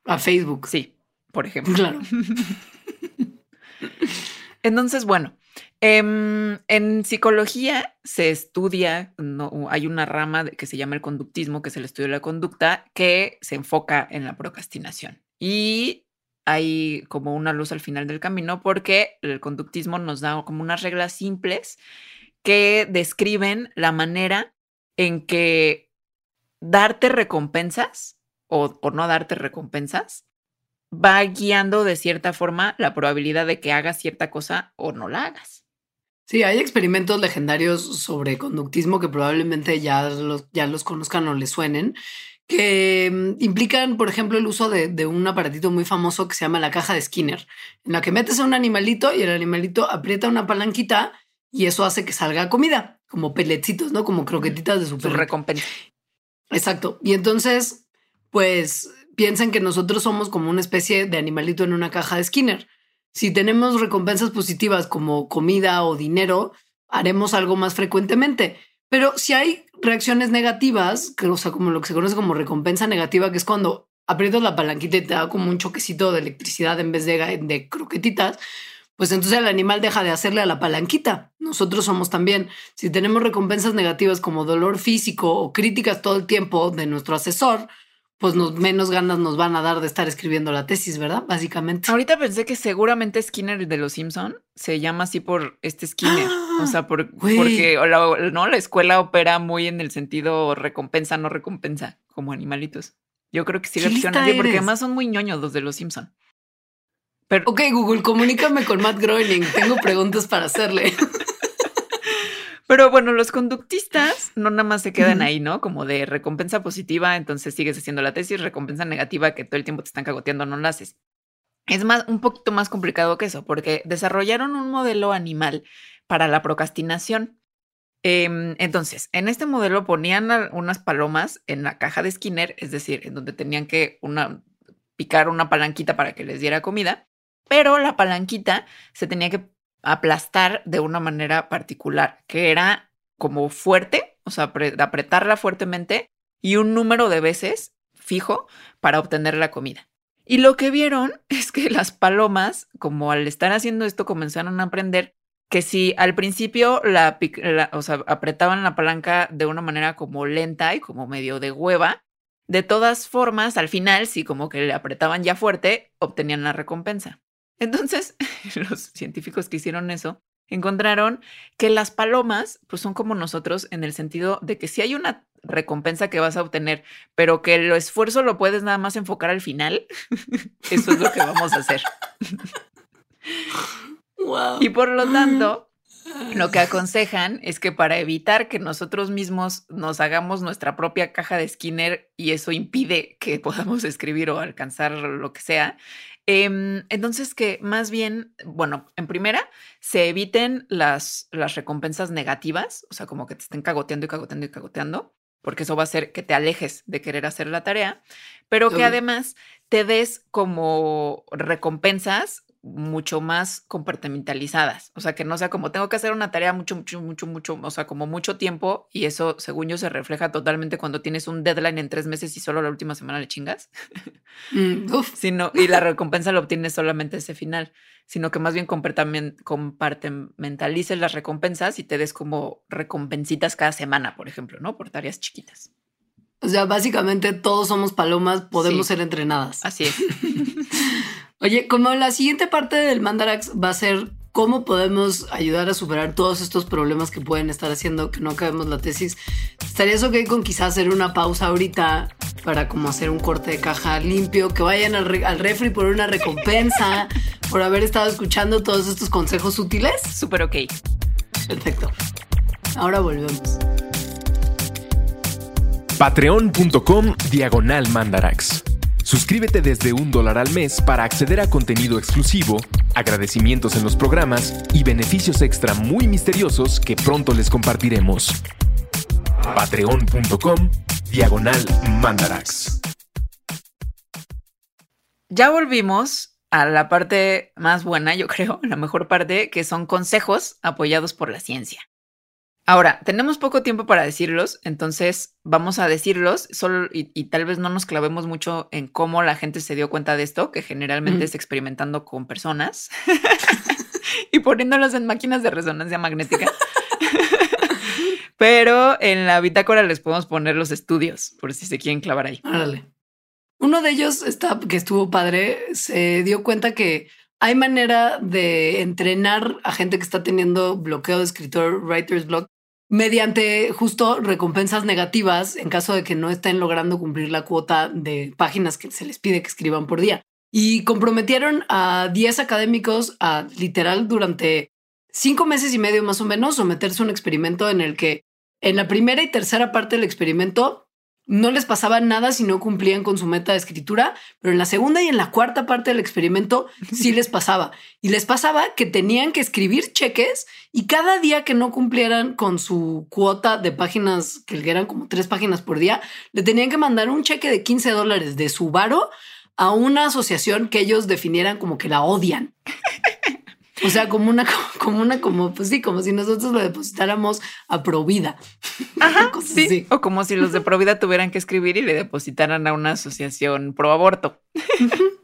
A Facebook. Sí. por ejemplo. Claro. <laughs> Entonces, bueno, em, en psicología se estudia, no, hay una rama que se llama el conductismo, que es el estudio de la conducta, que se enfoca en la procrastinación. Y hay como una luz al final del camino porque el conductismo nos da como unas reglas simples que describen la manera en que darte recompensas o, o no darte recompensas va guiando de cierta forma la probabilidad de que hagas cierta cosa o no la hagas. Sí, hay experimentos legendarios sobre conductismo que probablemente ya los, ya los conozcan o les suenen, que mm, implican, por ejemplo, el uso de, un aparatito muy famoso que se llama la caja de Skinner, en la que metes a un animalito y el animalito aprieta una palanquita y eso hace que salga comida, como pelecitos, ¿no? Como croquetitas de super. recompensa. Exacto. Y entonces, pues piensen que nosotros somos como una especie de animalito en una caja de Skinner. Si tenemos recompensas positivas como comida o dinero, haremos algo más frecuentemente. Pero si hay reacciones negativas, que, o sea, como lo que se conoce como recompensa negativa, que es cuando aprietas la palanquita y te da como un choquecito de electricidad en vez de, de croquetitas, pues entonces el animal deja de hacerle a la palanquita. Nosotros somos también, si tenemos recompensas negativas como dolor físico o críticas todo el tiempo de nuestro asesor, pues nos, menos ganas nos van a dar de estar escribiendo la tesis, ¿verdad? Básicamente. Ahorita pensé que seguramente Skinner de los Simpson se llama así por este Skinner. o sea, por, <gasps> porque la, ¿no? la escuela opera muy en el sentido recompensa, no recompensa, como animalitos. Yo creo que sí así, porque además son muy ñoños los de los Simpson. Pero... Ok, Google, comunícame con Matt Groening. Tengo preguntas para hacerle. <laughs> Pero bueno, los conductistas no nada más se quedan ahí, ¿no? Como de recompensa positiva, entonces sigues haciendo la tesis, recompensa negativa que todo el tiempo te están cagoteando, no la haces. Es más, un poquito más complicado que eso, porque desarrollaron un modelo animal para la procrastinación. Em, entonces, en este modelo ponían unas palomas en la caja de Skinner, es decir, en donde tenían que una, picar una palanquita para que les diera comida, pero la palanquita se tenía que aplastar de una manera particular, que era como fuerte, o sea, apretarla fuertemente y un número de veces fijo para obtener la comida. Y lo que vieron <laughs> es que las palomas, como al estar haciendo esto, comenzaron a aprender que si al principio la, o sea, apretaban la palanca de una manera como lenta y como medio de hueva, de todas formas, al final, si como que le apretaban ya fuerte, obtenían la recompensa. Entonces, <laughs> los científicos que hicieron eso encontraron que las palomas pues son como nosotros en el sentido de que si hay una recompensa que vas a obtener, pero que el esfuerzo lo puedes nada más enfocar al final, <laughs> eso es lo que vamos a hacer. <laughs> Y por lo tanto, lo que aconsejan es que para evitar que nosotros mismos nos hagamos nuestra propia caja de Skinner y eso impide que podamos escribir o alcanzar lo que sea, Em, entonces, que más bien, bueno, en primera, se eviten las, las recompensas negativas, o sea, como que te estén cagoteando y cagoteando y cagoteando, porque eso va a hacer que te alejes de querer hacer la tarea, pero que además te des como recompensas mucho más compartimentalizadas. O sea, que no sea como tengo que hacer una tarea mucho, mucho, mucho, mucho, o sea, como mucho tiempo y eso, según yo, se refleja totalmente cuando tienes un deadline en tres meses y solo la última semana le chingas. Mm, <laughs> sino, y la recompensa la obtienes solamente ese final, sino que más bien compartimentalices las recompensas y te des como recompensitas cada semana, por ejemplo, ¿no? Por tareas chiquitas. O sea, básicamente todos somos palomas, podemos ser entrenadas. Así es. <laughs> Oye, como la siguiente parte del Mandarax va a ser cómo podemos ayudar a superar todos estos problemas que pueden estar haciendo que no acabemos la tesis, ¿estarías ok con quizás hacer una pausa ahorita para como hacer un corte de caja limpio, que vayan al, refri por una recompensa, <laughs> por haber estado escuchando todos estos consejos útiles? Súper ok. Perfecto. Ahora volvemos. Patreon.com Diagonal Mandarax. Suscríbete desde un dólar al mes para acceder a contenido exclusivo, agradecimientos en los programas y beneficios extra muy misteriosos que pronto les compartiremos. Patreon.com Diagonal Mandarax. Ya volvimos a la parte más buena, yo creo, <laughs> la mejor parte, que son consejos apoyados por la ciencia. Ahora, tenemos poco tiempo para decirlos, entonces vamos a decirlos solo y, tal vez no nos clavemos mucho en cómo la gente se dio cuenta de esto, que generalmente es experimentando con personas <laughs> y poniéndolos en máquinas de resonancia magnética. <laughs> Pero en la bitácora les podemos poner los estudios por si se quieren clavar ahí. Árale. Uno de ellos está, que estuvo padre, se dio cuenta que hay manera de entrenar a gente que está teniendo bloqueo de escritor, writer's block, mediante justo recompensas negativas en caso de que no estén logrando cumplir la cuota de páginas que se les pide que escriban por día. Y comprometieron a 10 académicos a literal durante cinco meses y medio más o menos someterse a un experimento en el que en la primera y tercera parte del experimento no les pasaba nada si no cumplían con su meta de escritura, pero en la segunda y en la cuarta parte del experimento sí les pasaba. Y les pasaba que tenían que escribir cheques y cada día que no cumplieran con su cuota de páginas, que eran como tres páginas por día, le tenían que mandar un cheque de 15 dólares de su varo a una asociación que ellos definieran como que la odian. O sea, como una, <laughs> como una, como, pues sí, como si nosotros lo depositáramos a Provida. <laughs> Ajá, sí. O como si los de Provida tuvieran que escribir y le depositaran a una asociación pro aborto. <laughs>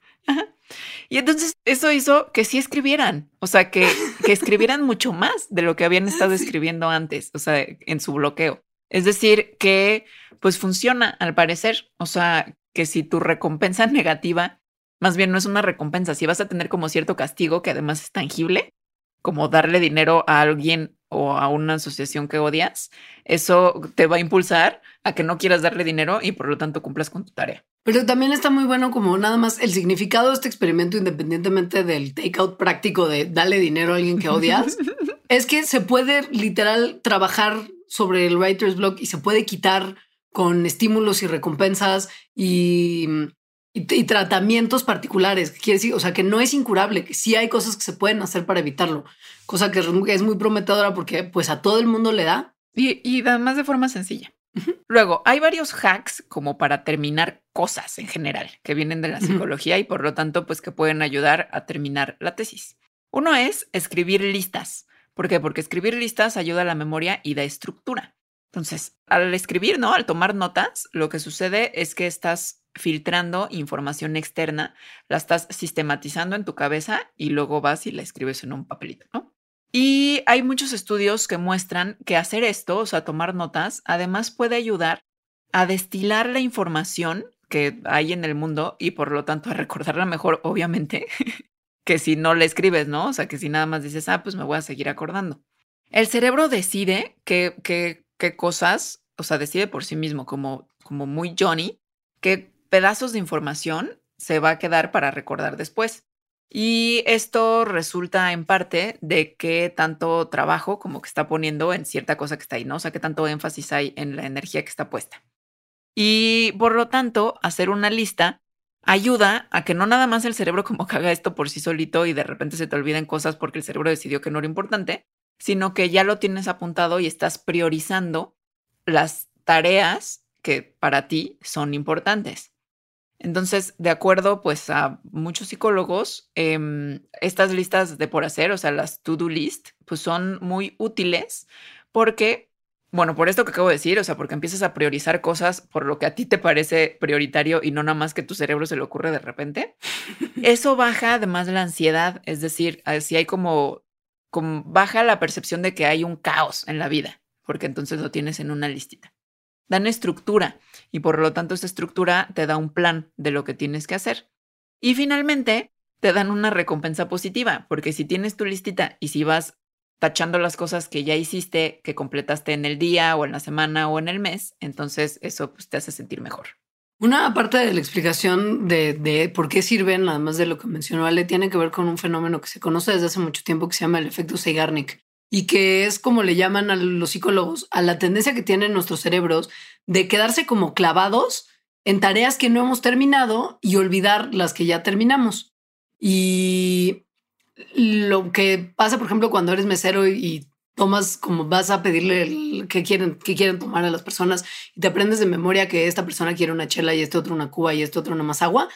Y entonces eso hizo que sí escribieran, o sea, que, que escribieran mucho más de lo que habían estado escribiendo antes, o sea, en su bloqueo. Es decir, que pues funciona al parecer, o sea, que si tu recompensa negativa más bien no es una recompensa, si vas a tener como cierto castigo que además es tangible, como darle dinero a alguien o a una asociación que odias, eso te va a impulsar a que no quieras darle dinero y por lo tanto cumplas con tu tarea. Pero también está muy bueno como nada más el significado de este experimento, independientemente del takeout práctico de darle dinero a alguien que odias, <laughs> es que se puede literal trabajar sobre el writer's block y se puede quitar con estímulos y recompensas y y, tratamientos particulares. Quiere decir, o sea, que no es incurable, que sí hay cosas que se pueden hacer para evitarlo, cosa que es muy prometedora porque pues a todo el mundo le da. Y, y además de forma sencilla. Luego, hay varios hacks como para terminar cosas en general que vienen de la psicología y por lo tanto, pues que pueden ayudar a terminar la tesis. Uno es escribir listas. ¿Por qué? Porque escribir listas ayuda a la memoria y da estructura. Entonces, al escribir, ¿no? Al tomar notas, lo que sucede es que estás filtrando información externa, la estás sistematizando en tu cabeza y luego vas y la escribes en un papelito, ¿no? Y hay muchos estudios que muestran que hacer esto, o sea, tomar notas, además puede ayudar a destilar la información que hay en el mundo y por lo tanto a recordarla mejor, obviamente, <laughs> que si no la escribes, ¿no? O sea, que si nada más dices, ah, pues me voy a seguir acordando. El cerebro decide qué, qué, qué cosas, o sea, decide por sí mismo, como, como muy Johnny, qué pedazos de información se va a quedar para recordar después. Y esto resulta en parte de que tanto trabajo como que está poniendo en cierta cosa que está ahí, ¿no? O sea, que tanto énfasis hay en la energía que está puesta. Y por lo tanto, hacer una lista ayuda a que no nada más el cerebro como que haga esto por sí solito y de repente se te olviden cosas porque el cerebro decidió que no era importante, sino que ya lo tienes apuntado y estás priorizando las tareas que para ti son importantes. Entonces, de acuerdo pues a muchos psicólogos, em, estas listas de por hacer, o sea, las to-do list, pues son muy útiles porque, bueno, por esto que acabo de decir, o sea, porque empiezas a priorizar cosas por lo que a ti te parece prioritario y no nada más que tu cerebro se le ocurre de repente. <laughs> Eso baja además la ansiedad, es decir, si hay como, baja la percepción de que hay un caos en la vida, porque entonces lo tienes en una listita dan estructura y por lo tanto esa estructura te da un plan de lo que tienes que hacer. Y finalmente, te dan una recompensa positiva, porque si tienes tu listita y si vas tachando las cosas que ya hiciste, que completaste en el día o en la semana o en el mes, entonces eso pues, te hace sentir mejor. Una parte de la explicación de, por qué sirven, además de lo que mencionó Ale, tiene que ver con un fenómeno que se conoce desde hace mucho tiempo que se llama el efecto Zeigarnik y que es como le llaman a los psicólogos, a la tendencia que tienen nuestros cerebros de quedarse como clavados en tareas que no hemos terminado y olvidar las que ya terminamos. Y lo que pasa, por ejemplo, cuando eres mesero y tomas como vas a pedirle qué quieren, qué quieren tomar a las personas y te aprendes de memoria que esta persona quiere una chela y este otro una cuba y este otro una más agua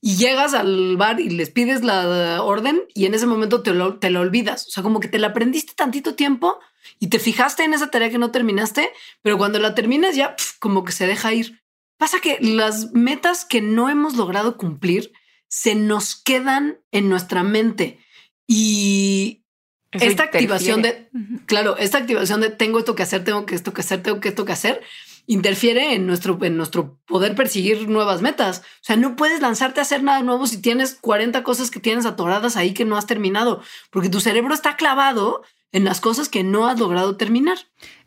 y llegas al bar y les pides la orden y en ese momento te lo, te lo olvidas. O sea, como que te la aprendiste tantito tiempo y te fijaste en esa tarea que no terminaste, pero cuando la terminas ya como que se deja ir. Pasa que las metas que no hemos logrado cumplir se nos quedan en nuestra mente y esta activación de, claro, esta activación de tengo esto que hacer, tengo que esto que hacer, tengo que esto que hacer, interfiere en nuestro, en nuestro poder perseguir nuevas metas. O sea, no puedes lanzarte a hacer nada nuevo si tienes 40 cosas que tienes atoradas ahí que no has terminado, porque tu cerebro está clavado en las cosas que no has logrado terminar.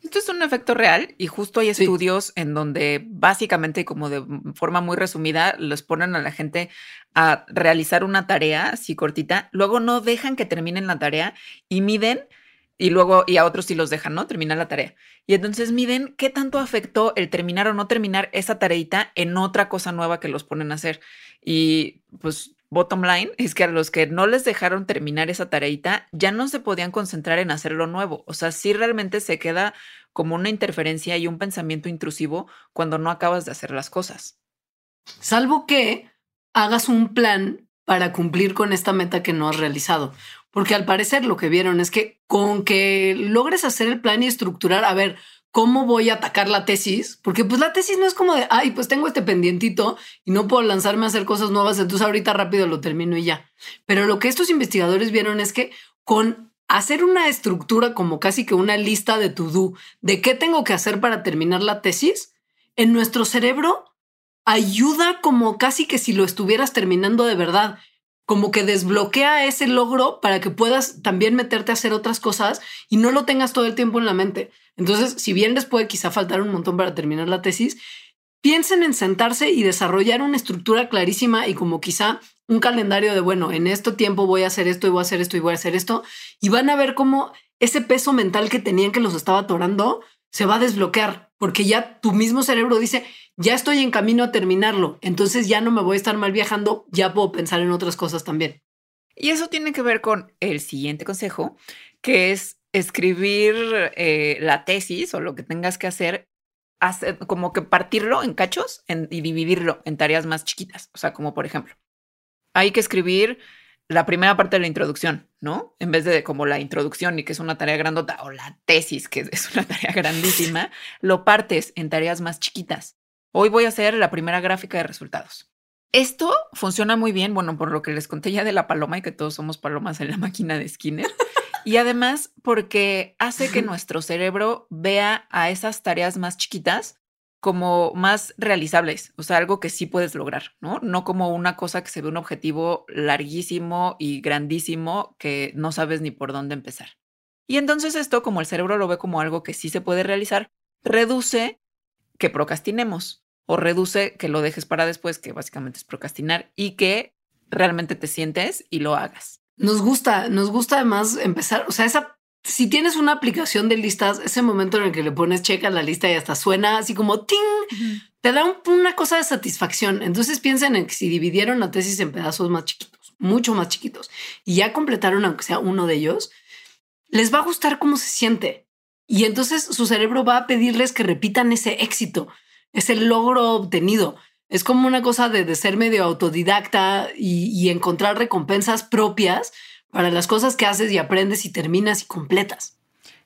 Esto es un efecto real y justo hay estudios en donde básicamente, como de forma muy resumida, les ponen a la gente a realizar una tarea así cortita, luego no dejan que terminen la tarea y miden y luego y a otros sí los dejan, ¿no? Terminar la tarea. Y entonces miden qué tanto afectó el terminar o no terminar esa tareita en otra cosa nueva que los ponen a hacer. Y pues bottom line es que a los que no les dejaron terminar esa tareita ya no se podían concentrar en hacer lo nuevo. O sea, sí realmente se queda como una interferencia y un pensamiento intrusivo cuando no acabas de hacer las cosas. Salvo que hagas un plan para cumplir con esta meta que no has realizado. Porque al parecer lo que vieron es que con que logres hacer el plan y estructurar, a ver, cómo voy a atacar la tesis, porque pues la tesis no es como de, ay, pues tengo este pendientito y no puedo lanzarme a hacer cosas nuevas, entonces ahorita rápido lo termino y ya. Pero lo que estos investigadores vieron es que con hacer una estructura como casi que una lista de to do de qué tengo que hacer para terminar la tesis, en nuestro cerebro ayuda como casi que si lo estuvieras terminando de verdad como que desbloquea ese logro para que puedas también meterte a hacer otras cosas y no lo tengas todo el tiempo en la mente. Entonces, si bien les puede quizá faltar un montón para terminar la tesis, piensen en sentarse y desarrollar una estructura clarísima y como quizá un calendario de, bueno, en este tiempo voy a hacer esto y voy a hacer esto y voy a hacer esto. Y van a ver cómo ese peso mental que tenían que los estaba atorando se va a desbloquear, porque ya tu mismo cerebro dice, ya estoy en camino a terminarlo, entonces ya no me voy a estar mal viajando, ya puedo pensar en otras cosas también. Y eso tiene que ver con el siguiente consejo, que es escribir eh, la tesis o lo que tengas que hacer, como que partirlo en cachos y dividirlo en tareas más chiquitas. O sea, como por ejemplo, hay que escribir la primera parte de la introducción, ¿no? En vez de como la introducción y que es una tarea grandota o la tesis, que <laughs> es una tarea grandísima, lo partes en tareas más chiquitas. Hoy voy a hacer la primera gráfica de resultados. Esto funciona muy bien, bueno, por lo que les conté ya de la paloma y que todos somos palomas en la máquina de Skinner. Y además porque hace que nuestro cerebro vea a esas tareas más chiquitas como más realizables, o sea, algo que sí puedes lograr, ¿no? No como una cosa que se ve un objetivo larguísimo y grandísimo que no sabes ni por dónde empezar. Y entonces esto, como el cerebro lo ve como algo que sí se puede realizar, reduce que procrastinemos o reduce que lo dejes para después, que básicamente es procrastinar, y que realmente te sientes y lo hagas. Nos gusta, nos gusta además empezar, o sea, esa, si tienes una aplicación de listas, ese momento en el que le pones checa la lista y hasta suena así como ting, te da una cosa de satisfacción. Entonces piensen en que si dividieron la tesis en pedazos más chiquitos, mucho más chiquitos, y ya completaron aunque sea uno de ellos, les va a gustar cómo se siente. Y entonces su cerebro va a pedirles que repitan ese éxito, ese logro obtenido. Es como una cosa de, ser medio autodidacta y, encontrar recompensas propias para las cosas que haces y aprendes y terminas y completas.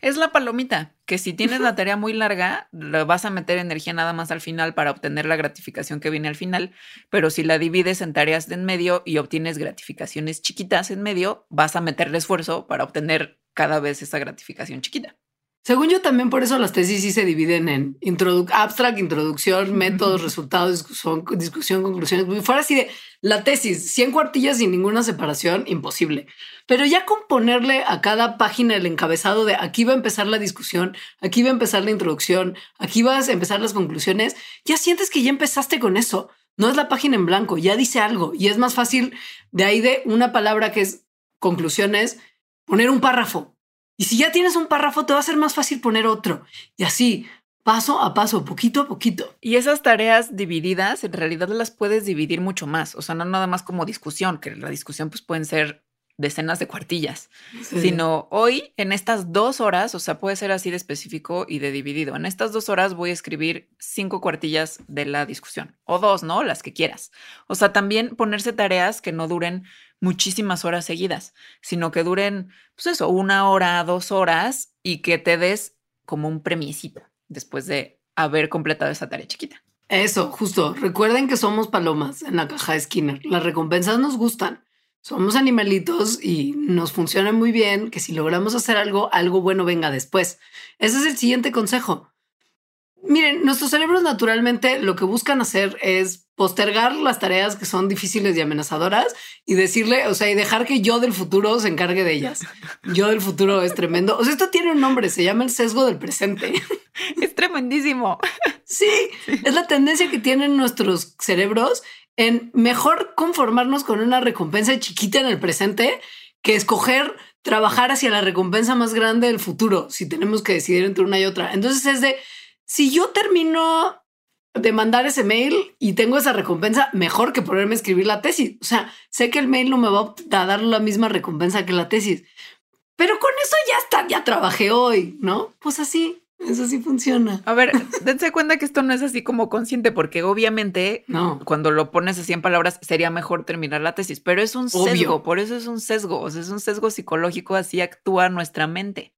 Es la palomita, que si tienes la tarea muy larga, vas a meter energía nada más al final para obtener la gratificación que viene al final, pero si la divides en tareas de en medio y obtienes gratificaciones chiquitas en medio, vas a meterle esfuerzo para obtener cada vez esa gratificación chiquita. Según yo, también por eso las tesis sí se dividen en abstract, introducción, métodos, resultados, discusión, discusión, conclusiones. Fuera así de la tesis, 100 cuartillas sin ninguna separación, imposible. Pero ya con ponerle a cada página el encabezado de aquí va a empezar la discusión, aquí va a empezar la introducción, aquí vas a empezar las conclusiones, ya sientes que ya empezaste con eso. No es la página en blanco, ya dice algo y es más fácil de ahí de una palabra que es conclusiones, poner un párrafo y si ya tienes un párrafo, te va a ser más fácil poner otro. Y así, paso a paso, poquito a poquito. Y esas tareas divididas, en realidad las puedes dividir mucho más. O sea, no nada más como discusión, que la discusión pues pueden ser decenas de cuartillas, sino hoy en estas dos horas, o sea, puede ser así de específico y de dividido. En estas dos horas voy a escribir cinco cuartillas de la discusión o dos, ¿no? Las que quieras. O sea, también ponerse tareas que no duren muchísimas horas seguidas, sino que duren, pues eso, una hora, dos horas y que te des como un premiecito después de haber completado esa tarea chiquita. Eso, justo. Recuerden que somos palomas en la caja de Skinner. Las recompensas nos gustan somos animalitos y nos funciona muy bien que si logramos hacer algo, algo bueno venga después. Ese es el siguiente consejo. Miren, nuestros cerebros naturalmente lo que buscan hacer es postergar las tareas que son difíciles y amenazadoras y decirle, o sea, y dejar que yo del futuro se encargue de ellas. Yo del futuro es tremendo. O sea, esto tiene un nombre, se llama el sesgo del presente. Es tremendísimo. Sí, es la tendencia que tienen nuestros cerebros en mejor conformarnos con una recompensa chiquita en el presente que escoger trabajar hacia la recompensa más grande del futuro, si tenemos que decidir entre una y otra. Entonces es de, si yo termino de mandar ese mail y tengo esa recompensa, mejor que ponerme a escribir la tesis. O sea, sé que el mail no me va a dar la misma recompensa que la tesis, pero con eso ya está, ya trabajé hoy, ¿no? Pues así. Eso sí funciona. A ver, dense cuenta que esto no es así como consciente, porque obviamente no. cuando lo pones así en palabras sería mejor terminar la tesis, pero es un sesgo, por eso es un sesgo, o sea, es un sesgo psicológico, así actúa nuestra mente.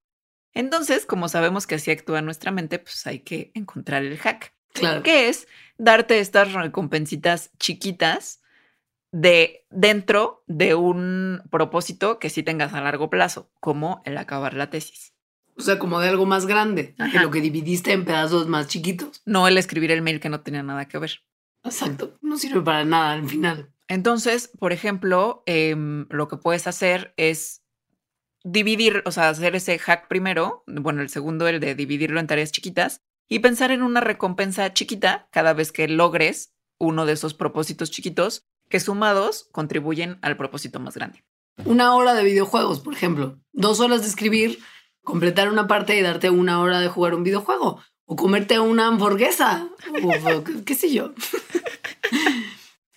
Entonces, como sabemos que así actúa nuestra mente, pues hay que encontrar el hack. Claro. Que es darte estas recompensitas chiquitas de dentro de un propósito que sí tengas a largo plazo, como el acabar la tesis. O sea, como de algo más grande, que lo que dividiste en pedazos más chiquitos. No el escribir el mail que no tenía nada que ver. Exacto, no sirve para nada al final. Entonces, por ejemplo, em, lo que puedes hacer es dividir, o sea, hacer ese hack primero, bueno, el segundo, el de dividirlo en tareas chiquitas, y pensar en una recompensa chiquita cada vez que logres uno de esos propósitos chiquitos que sumados contribuyen al propósito más grande. Una hora de videojuegos, por ejemplo, dos horas de escribir completar una parte y darte una hora de jugar un videojuego o comerte una hamburguesa o <laughs> qué sé yo.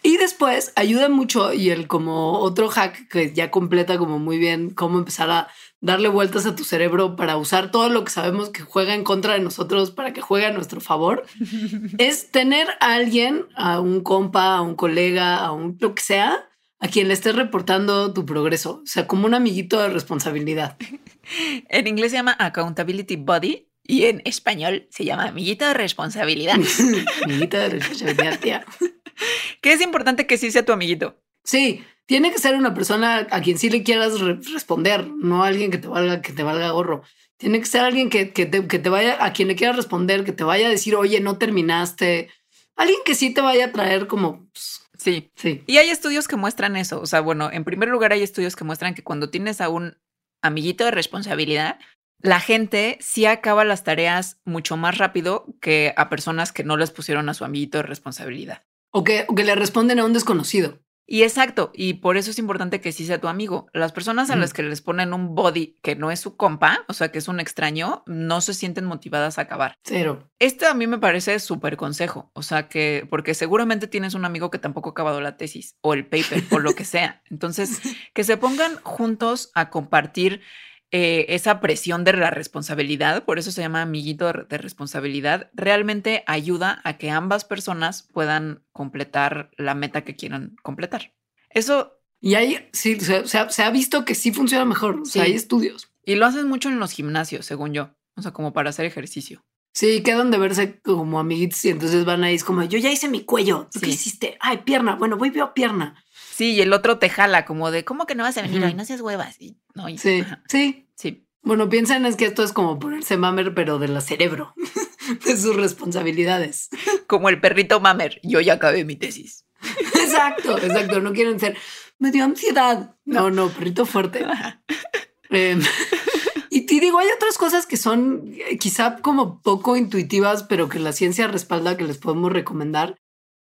y después ayuda mucho y el como otro hack que ya completa como muy bien cómo empezar a darle vueltas a tu cerebro para usar todo lo que sabemos que juega en contra de nosotros para que juegue a nuestro favor <laughs> es tener a alguien, a un compa, a un colega, a un lo que sea, a quien le estés reportando tu progreso, o sea, como un amiguito de responsabilidad. En inglés se llama accountability buddy y en español se llama amiguito de responsabilidad. <laughs> amiguito de responsabilidad, tía. <laughs> Que es importante que sí sea tu amiguito. Sí, tiene que ser una persona a quien sí le quieras responder, no alguien que te valga, que te valga gorro. Tiene que ser alguien que, que, te, que te vaya, a quien le quieras responder, que te vaya a decir, oye, no terminaste. Alguien que sí te vaya a traer como pues, Sí. Sí. Y hay estudios que muestran eso. O sea, bueno, en primer lugar hay estudios que muestran que cuando tienes a un amiguito de responsabilidad, la gente sí acaba las tareas mucho más rápido que a personas que no les pusieron a su amiguito de responsabilidad. O que, o que le responden a un desconocido. Y exacto, y por eso es importante que sí sea tu amigo. Las personas a las que les ponen un body que no es su compa, o sea, que es un extraño, no se sienten motivadas a acabar. Cero. Este a mí me parece súper consejo, o sea, que porque seguramente tienes un amigo que tampoco ha acabado la tesis o el paper o lo que sea. <laughs> Entonces, que se pongan juntos a compartir eh, esa presión de la responsabilidad, por eso se llama amiguito de responsabilidad, realmente ayuda a que ambas personas puedan completar la meta que quieran completar. Eso... Y ahí sí, se, se, ha visto que sí funciona mejor, o sea, hay estudios. Y lo hacen mucho en los gimnasios, según yo, o sea, como para hacer ejercicio. Sí, quedan de verse como amiguitos y entonces van ahí, es como, yo ya hice mi cuello, ¿tú qué hiciste? Ay, pierna, bueno, voy veo pierna. Sí, y el otro te jala como de, ¿cómo que no vas a venir hoy? No seas huevas. Y, no, sí, sí. Sí. Bueno, piensen es que esto es como ponerse mamer, pero de la cerebro, <laughs> de sus responsabilidades. <laughs> Como el perrito mamer, yo ya acabé mi tesis. Exacto, exacto. No quieren ser, me dio ansiedad. No, no, perrito fuerte. <laughs> eh, y te digo, hay otras cosas que son eh, quizá como poco intuitivas, pero que la ciencia respalda que les podemos recomendar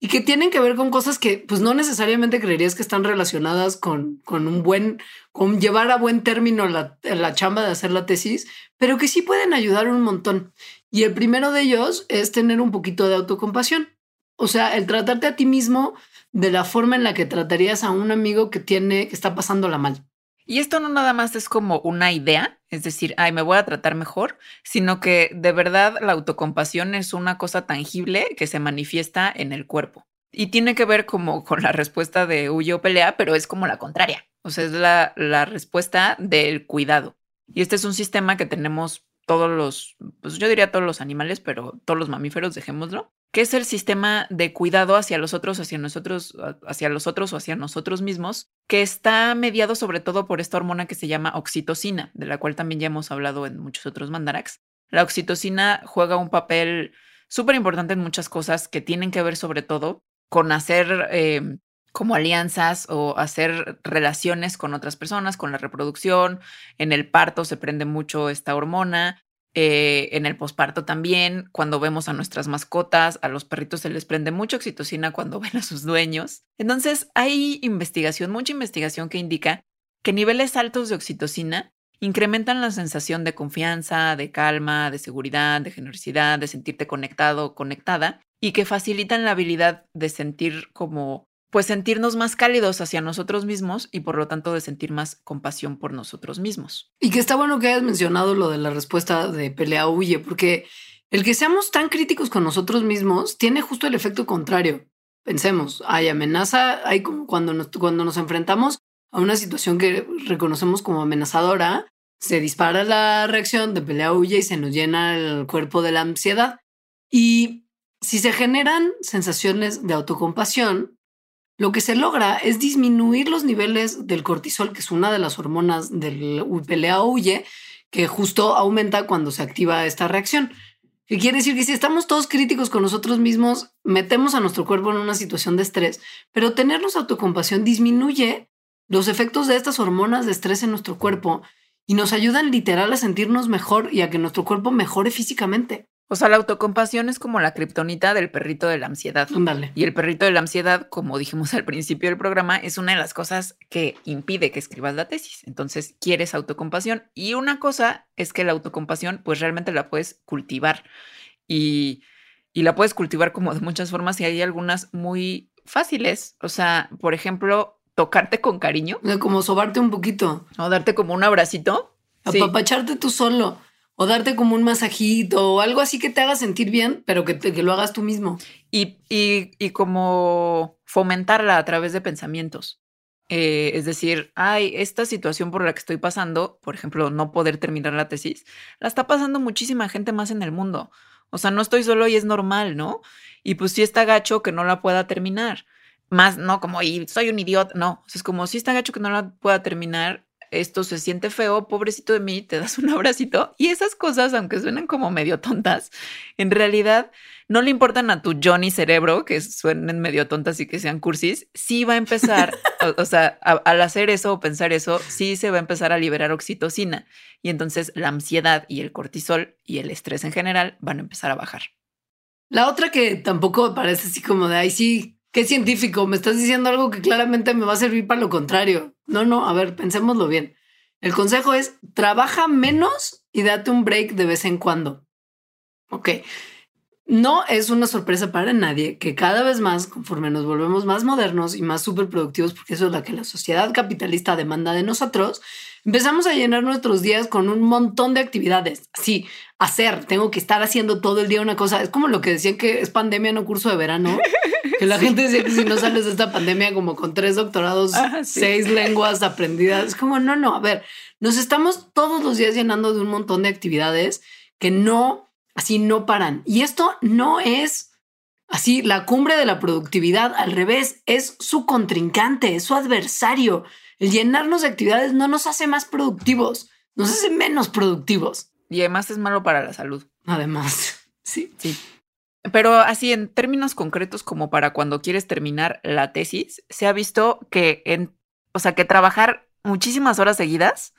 y que tienen que ver con cosas que pues no necesariamente creerías que están relacionadas con, con un buen, con llevar a buen término la, la chamba de hacer la tesis, pero que sí pueden ayudar un montón. Y el primero de ellos es tener un poquito de autocompasión. O sea, el tratarte a ti mismo de la forma en la que tratarías a un amigo que tiene, que está pasándola mal. Y esto no nada más es como una idea, es decir, ay, me voy a tratar mejor, sino que de verdad la autocompasión es una cosa tangible que se manifiesta en el cuerpo. Y tiene que ver como con la respuesta de huye o pelea, pero es como la contraria. O sea, es la, la respuesta del cuidado. Y este es un sistema que tenemos todos los, pues yo diría todos los animales, pero todos los mamíferos, dejémoslo, que es el sistema de cuidado hacia los otros, hacia nosotros, hacia los otros o hacia nosotros mismos, que está mediado sobre todo por esta hormona que se llama oxitocina, de la cual también ya hemos hablado en muchos otros mandaraks. La oxitocina juega un papel súper importante en muchas cosas que tienen que ver sobre todo con hacer eh, como alianzas o hacer relaciones con otras personas, con la reproducción. En el parto se prende mucho esta hormona. Eh, en el posparto también, cuando vemos a nuestras mascotas, a los perritos se les prende mucho oxitocina cuando <laughs> ven a sus dueños. Entonces, hay investigación, mucha investigación que indica que niveles altos de oxitocina incrementan la sensación de confianza, de calma, de seguridad, de generosidad, de sentirte conectado o conectada y que facilitan la habilidad de sentir como pues sentirnos más cálidos hacia nosotros mismos y por lo tanto de sentir más compasión por nosotros mismos. Y que está bueno que hayas mencionado lo de la respuesta de pelea huye, porque el que seamos tan críticos con nosotros mismos tiene justo el efecto contrario. Pensemos, hay amenaza, hay como cuando nos, cuando nos enfrentamos a una situación que reconocemos como amenazadora, se dispara la reacción de pelea huye y se nos llena el cuerpo de la ansiedad. Y si se generan sensaciones de autocompasión, lo que se logra es disminuir los niveles del cortisol, que es una de las hormonas del pelea huye, que justo aumenta cuando se activa esta reacción. Que quiere decir que si estamos todos críticos con nosotros mismos, metemos a nuestro cuerpo en una situación de estrés, pero tenernos autocompasión disminuye los efectos de estas hormonas de estrés en nuestro cuerpo y nos ayudan literal a sentirnos mejor y a que nuestro cuerpo mejore físicamente. O sea, la autocompasión es como la kriptonita del perrito de la ansiedad. Ándale. Y el perrito de la ansiedad, como dijimos <laughs> al principio del programa, es una de las cosas que impide que escribas la tesis. Entonces, quieres autocompasión. Y una cosa es que la autocompasión, pues realmente la puedes cultivar. Y, y la puedes cultivar como de muchas formas y hay algunas muy fáciles. O sea, por ejemplo, tocarte con cariño. Como sobarte un poquito. O darte como un abracito. Apapacharte tú solo o darte como un masajito o algo así que te haga sentir bien, pero que, que lo hagas tú mismo. Y, y, y, como fomentarla a través de pensamientos. Eh, es decir, ay, esta situación por la que estoy pasando, por ejemplo, no poder terminar la tesis, la está pasando muchísima gente más en el mundo. O sea, no estoy solo y es normal, ¿no? Y pues sí está gacho que no la pueda terminar. Más, no como, y soy un idiota, no. es como, si está gacho que no la pueda terminar, esto se siente feo, pobrecito de mí, te das un abracito. Y esas cosas, aunque suenen como medio tontas, en realidad no le importan a tu Johnny cerebro, que suenen medio tontas y que sean cursis, sí va a empezar, <laughs> o, sea, al hacer eso o pensar eso, sí se va a empezar a liberar oxitocina. Y entonces la ansiedad y el cortisol y el estrés en general van a empezar a bajar. La otra que tampoco parece así como de, ahí sí, qué científico, me estás diciendo algo que claramente me va a servir para lo contrario. No, no, a ver, pensémoslo bien. El consejo es trabaja menos y date un break de vez en cuando. Ok. No es una sorpresa para nadie que cada vez más, conforme nos volvemos más modernos y más superproductivos, porque eso es lo que la sociedad capitalista demanda de nosotros, empezamos a llenar nuestros días con un montón de actividades. Sí, hacer, tengo que estar haciendo todo el día una cosa. Es como lo que decían que es pandemia, no curso de verano. <laughs> Que la gente decía que si no sales de esta pandemia como con tres doctorados, seis lenguas aprendidas, es como, no, no, a ver, nos estamos todos los días llenando de un montón de actividades que no, así no paran. Y esto no es así la cumbre de la productividad, al revés, es su contrincante, es su adversario. El llenarnos de actividades no nos hace más productivos, nos hace menos productivos. Y además es malo para la salud. Además, <laughs> sí. Sí. Pero así en términos concretos, como para cuando quieres terminar la tesis, se ha visto que en, o sea, que trabajar muchísimas horas seguidas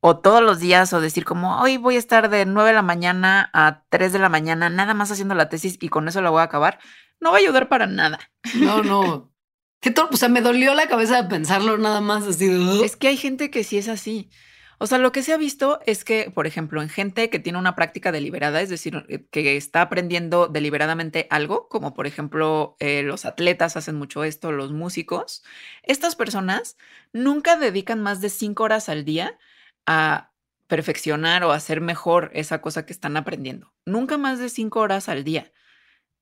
o todos los días o decir como hoy voy a estar de 9 de la mañana a 3 de la mañana nada más haciendo la tesis y con eso la voy a acabar, no va a ayudar para nada. No, no. Qué o sea, me dolió la cabeza de pensarlo nada más así. Es que hay gente que sí es así. O sea, lo que se ha visto es que, por ejemplo, en gente que tiene una práctica deliberada, es decir, eh, que está aprendiendo deliberadamente algo, como por ejemplo eh, los atletas hacen mucho esto, los músicos, estas personas nunca dedican más de cinco horas al día a perfeccionar o hacer mejor esa cosa que están aprendiendo. Nunca más de cinco horas al día.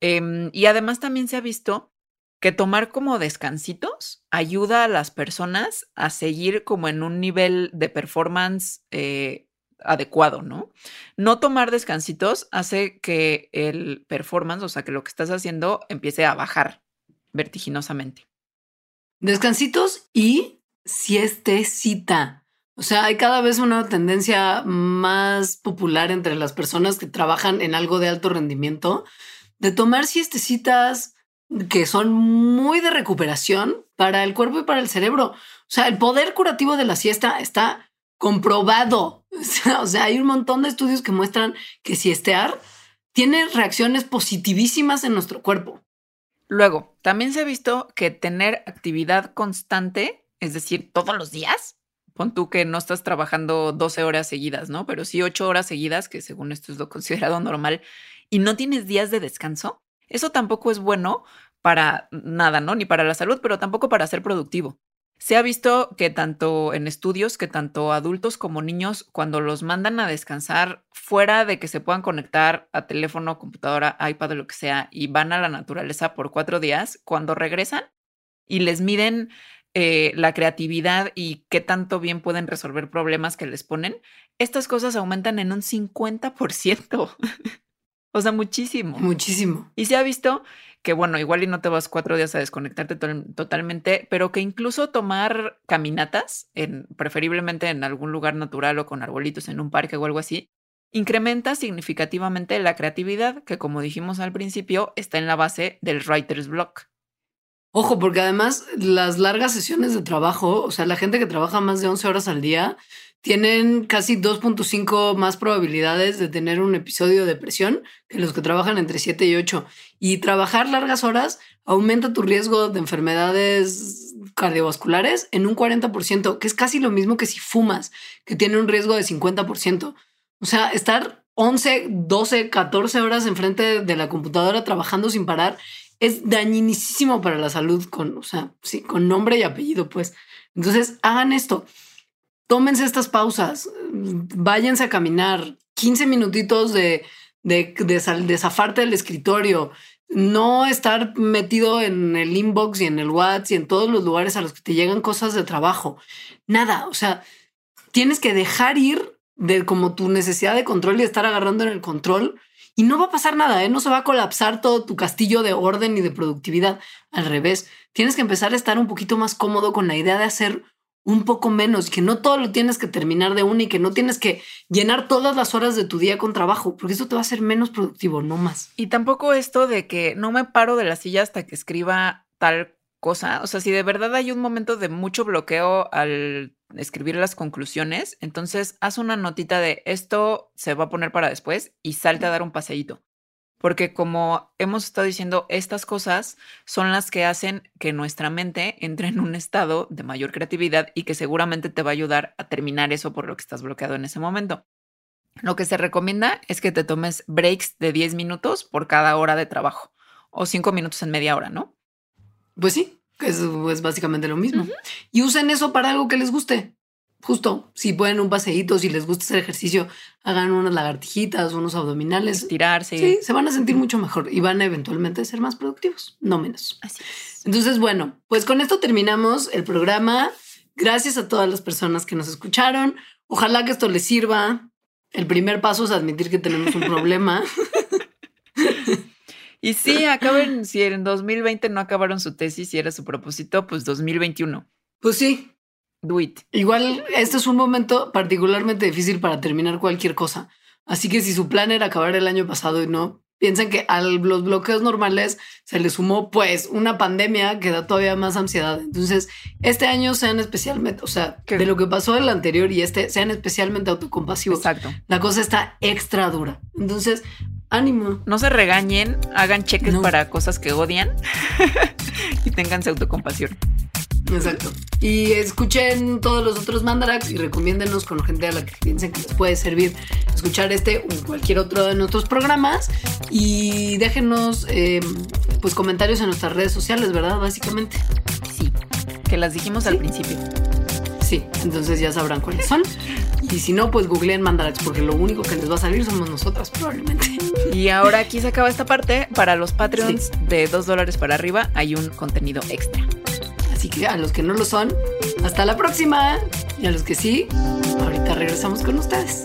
Em, y además también se ha visto que tomar como descansitos ayuda a las personas a seguir como en un nivel de performance eh, adecuado, ¿no? No tomar descansitos hace que el performance, o sea, que lo que estás haciendo empiece a bajar vertiginosamente. Descansitos y siestecita. O sea, hay cada vez una tendencia más popular entre las personas que trabajan en algo de alto rendimiento de tomar siestecitas que son muy de recuperación para el cuerpo y para el cerebro. O sea, el poder curativo de la siesta está comprobado. <laughs> O sea, hay un montón de estudios que muestran que siestear tiene reacciones positivísimas en nuestro cuerpo. Luego, también se ha visto que tener actividad constante, es decir, todos los días, pon tú que no estás trabajando 12 horas seguidas, ¿no? Pero sí 8 horas seguidas, que según esto es lo considerado normal, y no tienes días de descanso, eso tampoco es bueno para nada, ¿no? Ni para la salud, pero tampoco para ser productivo. Se ha visto que tanto en estudios, que tanto adultos como niños, cuando los mandan a descansar fuera de que se puedan conectar a teléfono, computadora, iPad o lo que sea, y van a la naturaleza por cuatro días, cuando regresan y les miden eh, la creatividad y qué tanto bien pueden resolver problemas que les ponen, estas cosas aumentan en un 50%. <laughs> O sea, muchísimo. Muchísimo. Y se ha visto que, bueno, igual y no te vas cuatro días a desconectarte totalmente, pero que incluso tomar caminatas, en, preferiblemente en algún lugar natural o con arbolitos en un parque o algo así, incrementa significativamente la creatividad, que como dijimos al principio, está en la base del writer's block. Ojo, porque además las largas sesiones de trabajo, o sea, la gente que trabaja más de 11 horas al día, tienen casi 2.5 más probabilidades de tener un episodio de depresión que los que trabajan entre 7 y 8. Y trabajar largas horas aumenta tu riesgo de enfermedades cardiovasculares en un 40%, que es casi lo mismo que si fumas, que tiene un riesgo de 50%. O sea, estar 11, 12, 14 horas enfrente de la computadora trabajando sin parar es dañinísimo para la salud con, o sea, sí, con nombre y apellido, pues. Entonces, hagan esto tómense estas pausas, váyanse a caminar 15 minutitos de, de, zafarte del escritorio, no estar metido en el inbox y en el WhatsApp y en todos los lugares a los que te llegan cosas de trabajo. Nada, o sea, tienes que dejar ir de como tu necesidad de control y estar agarrando en el control y no va a pasar nada, ¿eh? no se va a colapsar todo tu castillo de orden y de productividad. Al revés, tienes que empezar a estar un poquito más cómodo con la idea de hacer un poco menos, que no todo lo tienes que terminar de una y que no tienes que llenar todas las horas de tu día con trabajo, porque eso te va a hacer menos productivo, no más. Y tampoco esto de que no me paro de la silla hasta que escriba tal cosa, o sea, si de verdad hay un momento de mucho bloqueo al escribir las conclusiones, entonces haz una notita de esto se va a poner para después y salte a dar un paseíto porque como hemos estado diciendo, estas cosas son las que hacen que nuestra mente entre en un estado de mayor creatividad y que seguramente te va a ayudar a terminar eso por lo que estás bloqueado en ese momento. Lo que se recomienda es que te tomes breaks de 10 minutos por cada hora de trabajo o 5 minutos en media hora, ¿no? Pues sí, es, es básicamente lo mismo. Y usen eso para algo que les guste justo, si pueden un paseíto, si les gusta hacer ejercicio, hagan unas lagartijitas, unos abdominales. Tirarse. Sí, se van a sentir mucho mejor y van a eventualmente ser más productivos, no menos. Así es. Entonces, bueno, pues con esto terminamos el programa. Gracias a todas las personas que nos escucharon. Ojalá que esto les sirva. El primer paso es admitir que tenemos un problema. <laughs> Y sí, acaben, si en 2020 no acabaron su tesis y era su propósito, pues 2021. Pues sí, Do it. Igual este es un momento particularmente difícil para terminar cualquier cosa. Así que si su plan era acabar el año pasado y no, piensen que a los bloqueos normales se le sumó pues una pandemia que da todavía más ansiedad. Entonces, este año sean especialmente, o sea, de lo que pasó el anterior y este, sean especialmente autocompasivos. Exacto. La cosa está extra dura. Entonces, ánimo. No se regañen, hagan cheques para cosas que odian <laughs> y ténganse autocompasión. Exacto. Y escuchen todos los otros Mandarax y recomiéndenos con gente a la que piensen que les puede servir escuchar este o cualquier otro de nuestros programas. Y déjenos eh, pues comentarios en nuestras redes sociales, ¿verdad? Básicamente. Sí, que las dijimos al principio. Sí, entonces ya sabrán cuáles son. Y si no, pues googleen Mandarax, porque lo único que les va a salir somos nosotras, probablemente. Y ahora aquí se acaba esta parte. Para los Patreons de 2 dólares para arriba hay un contenido extra. Así que a los que no lo son, hasta la próxima. Y a los que sí, ahorita regresamos con ustedes.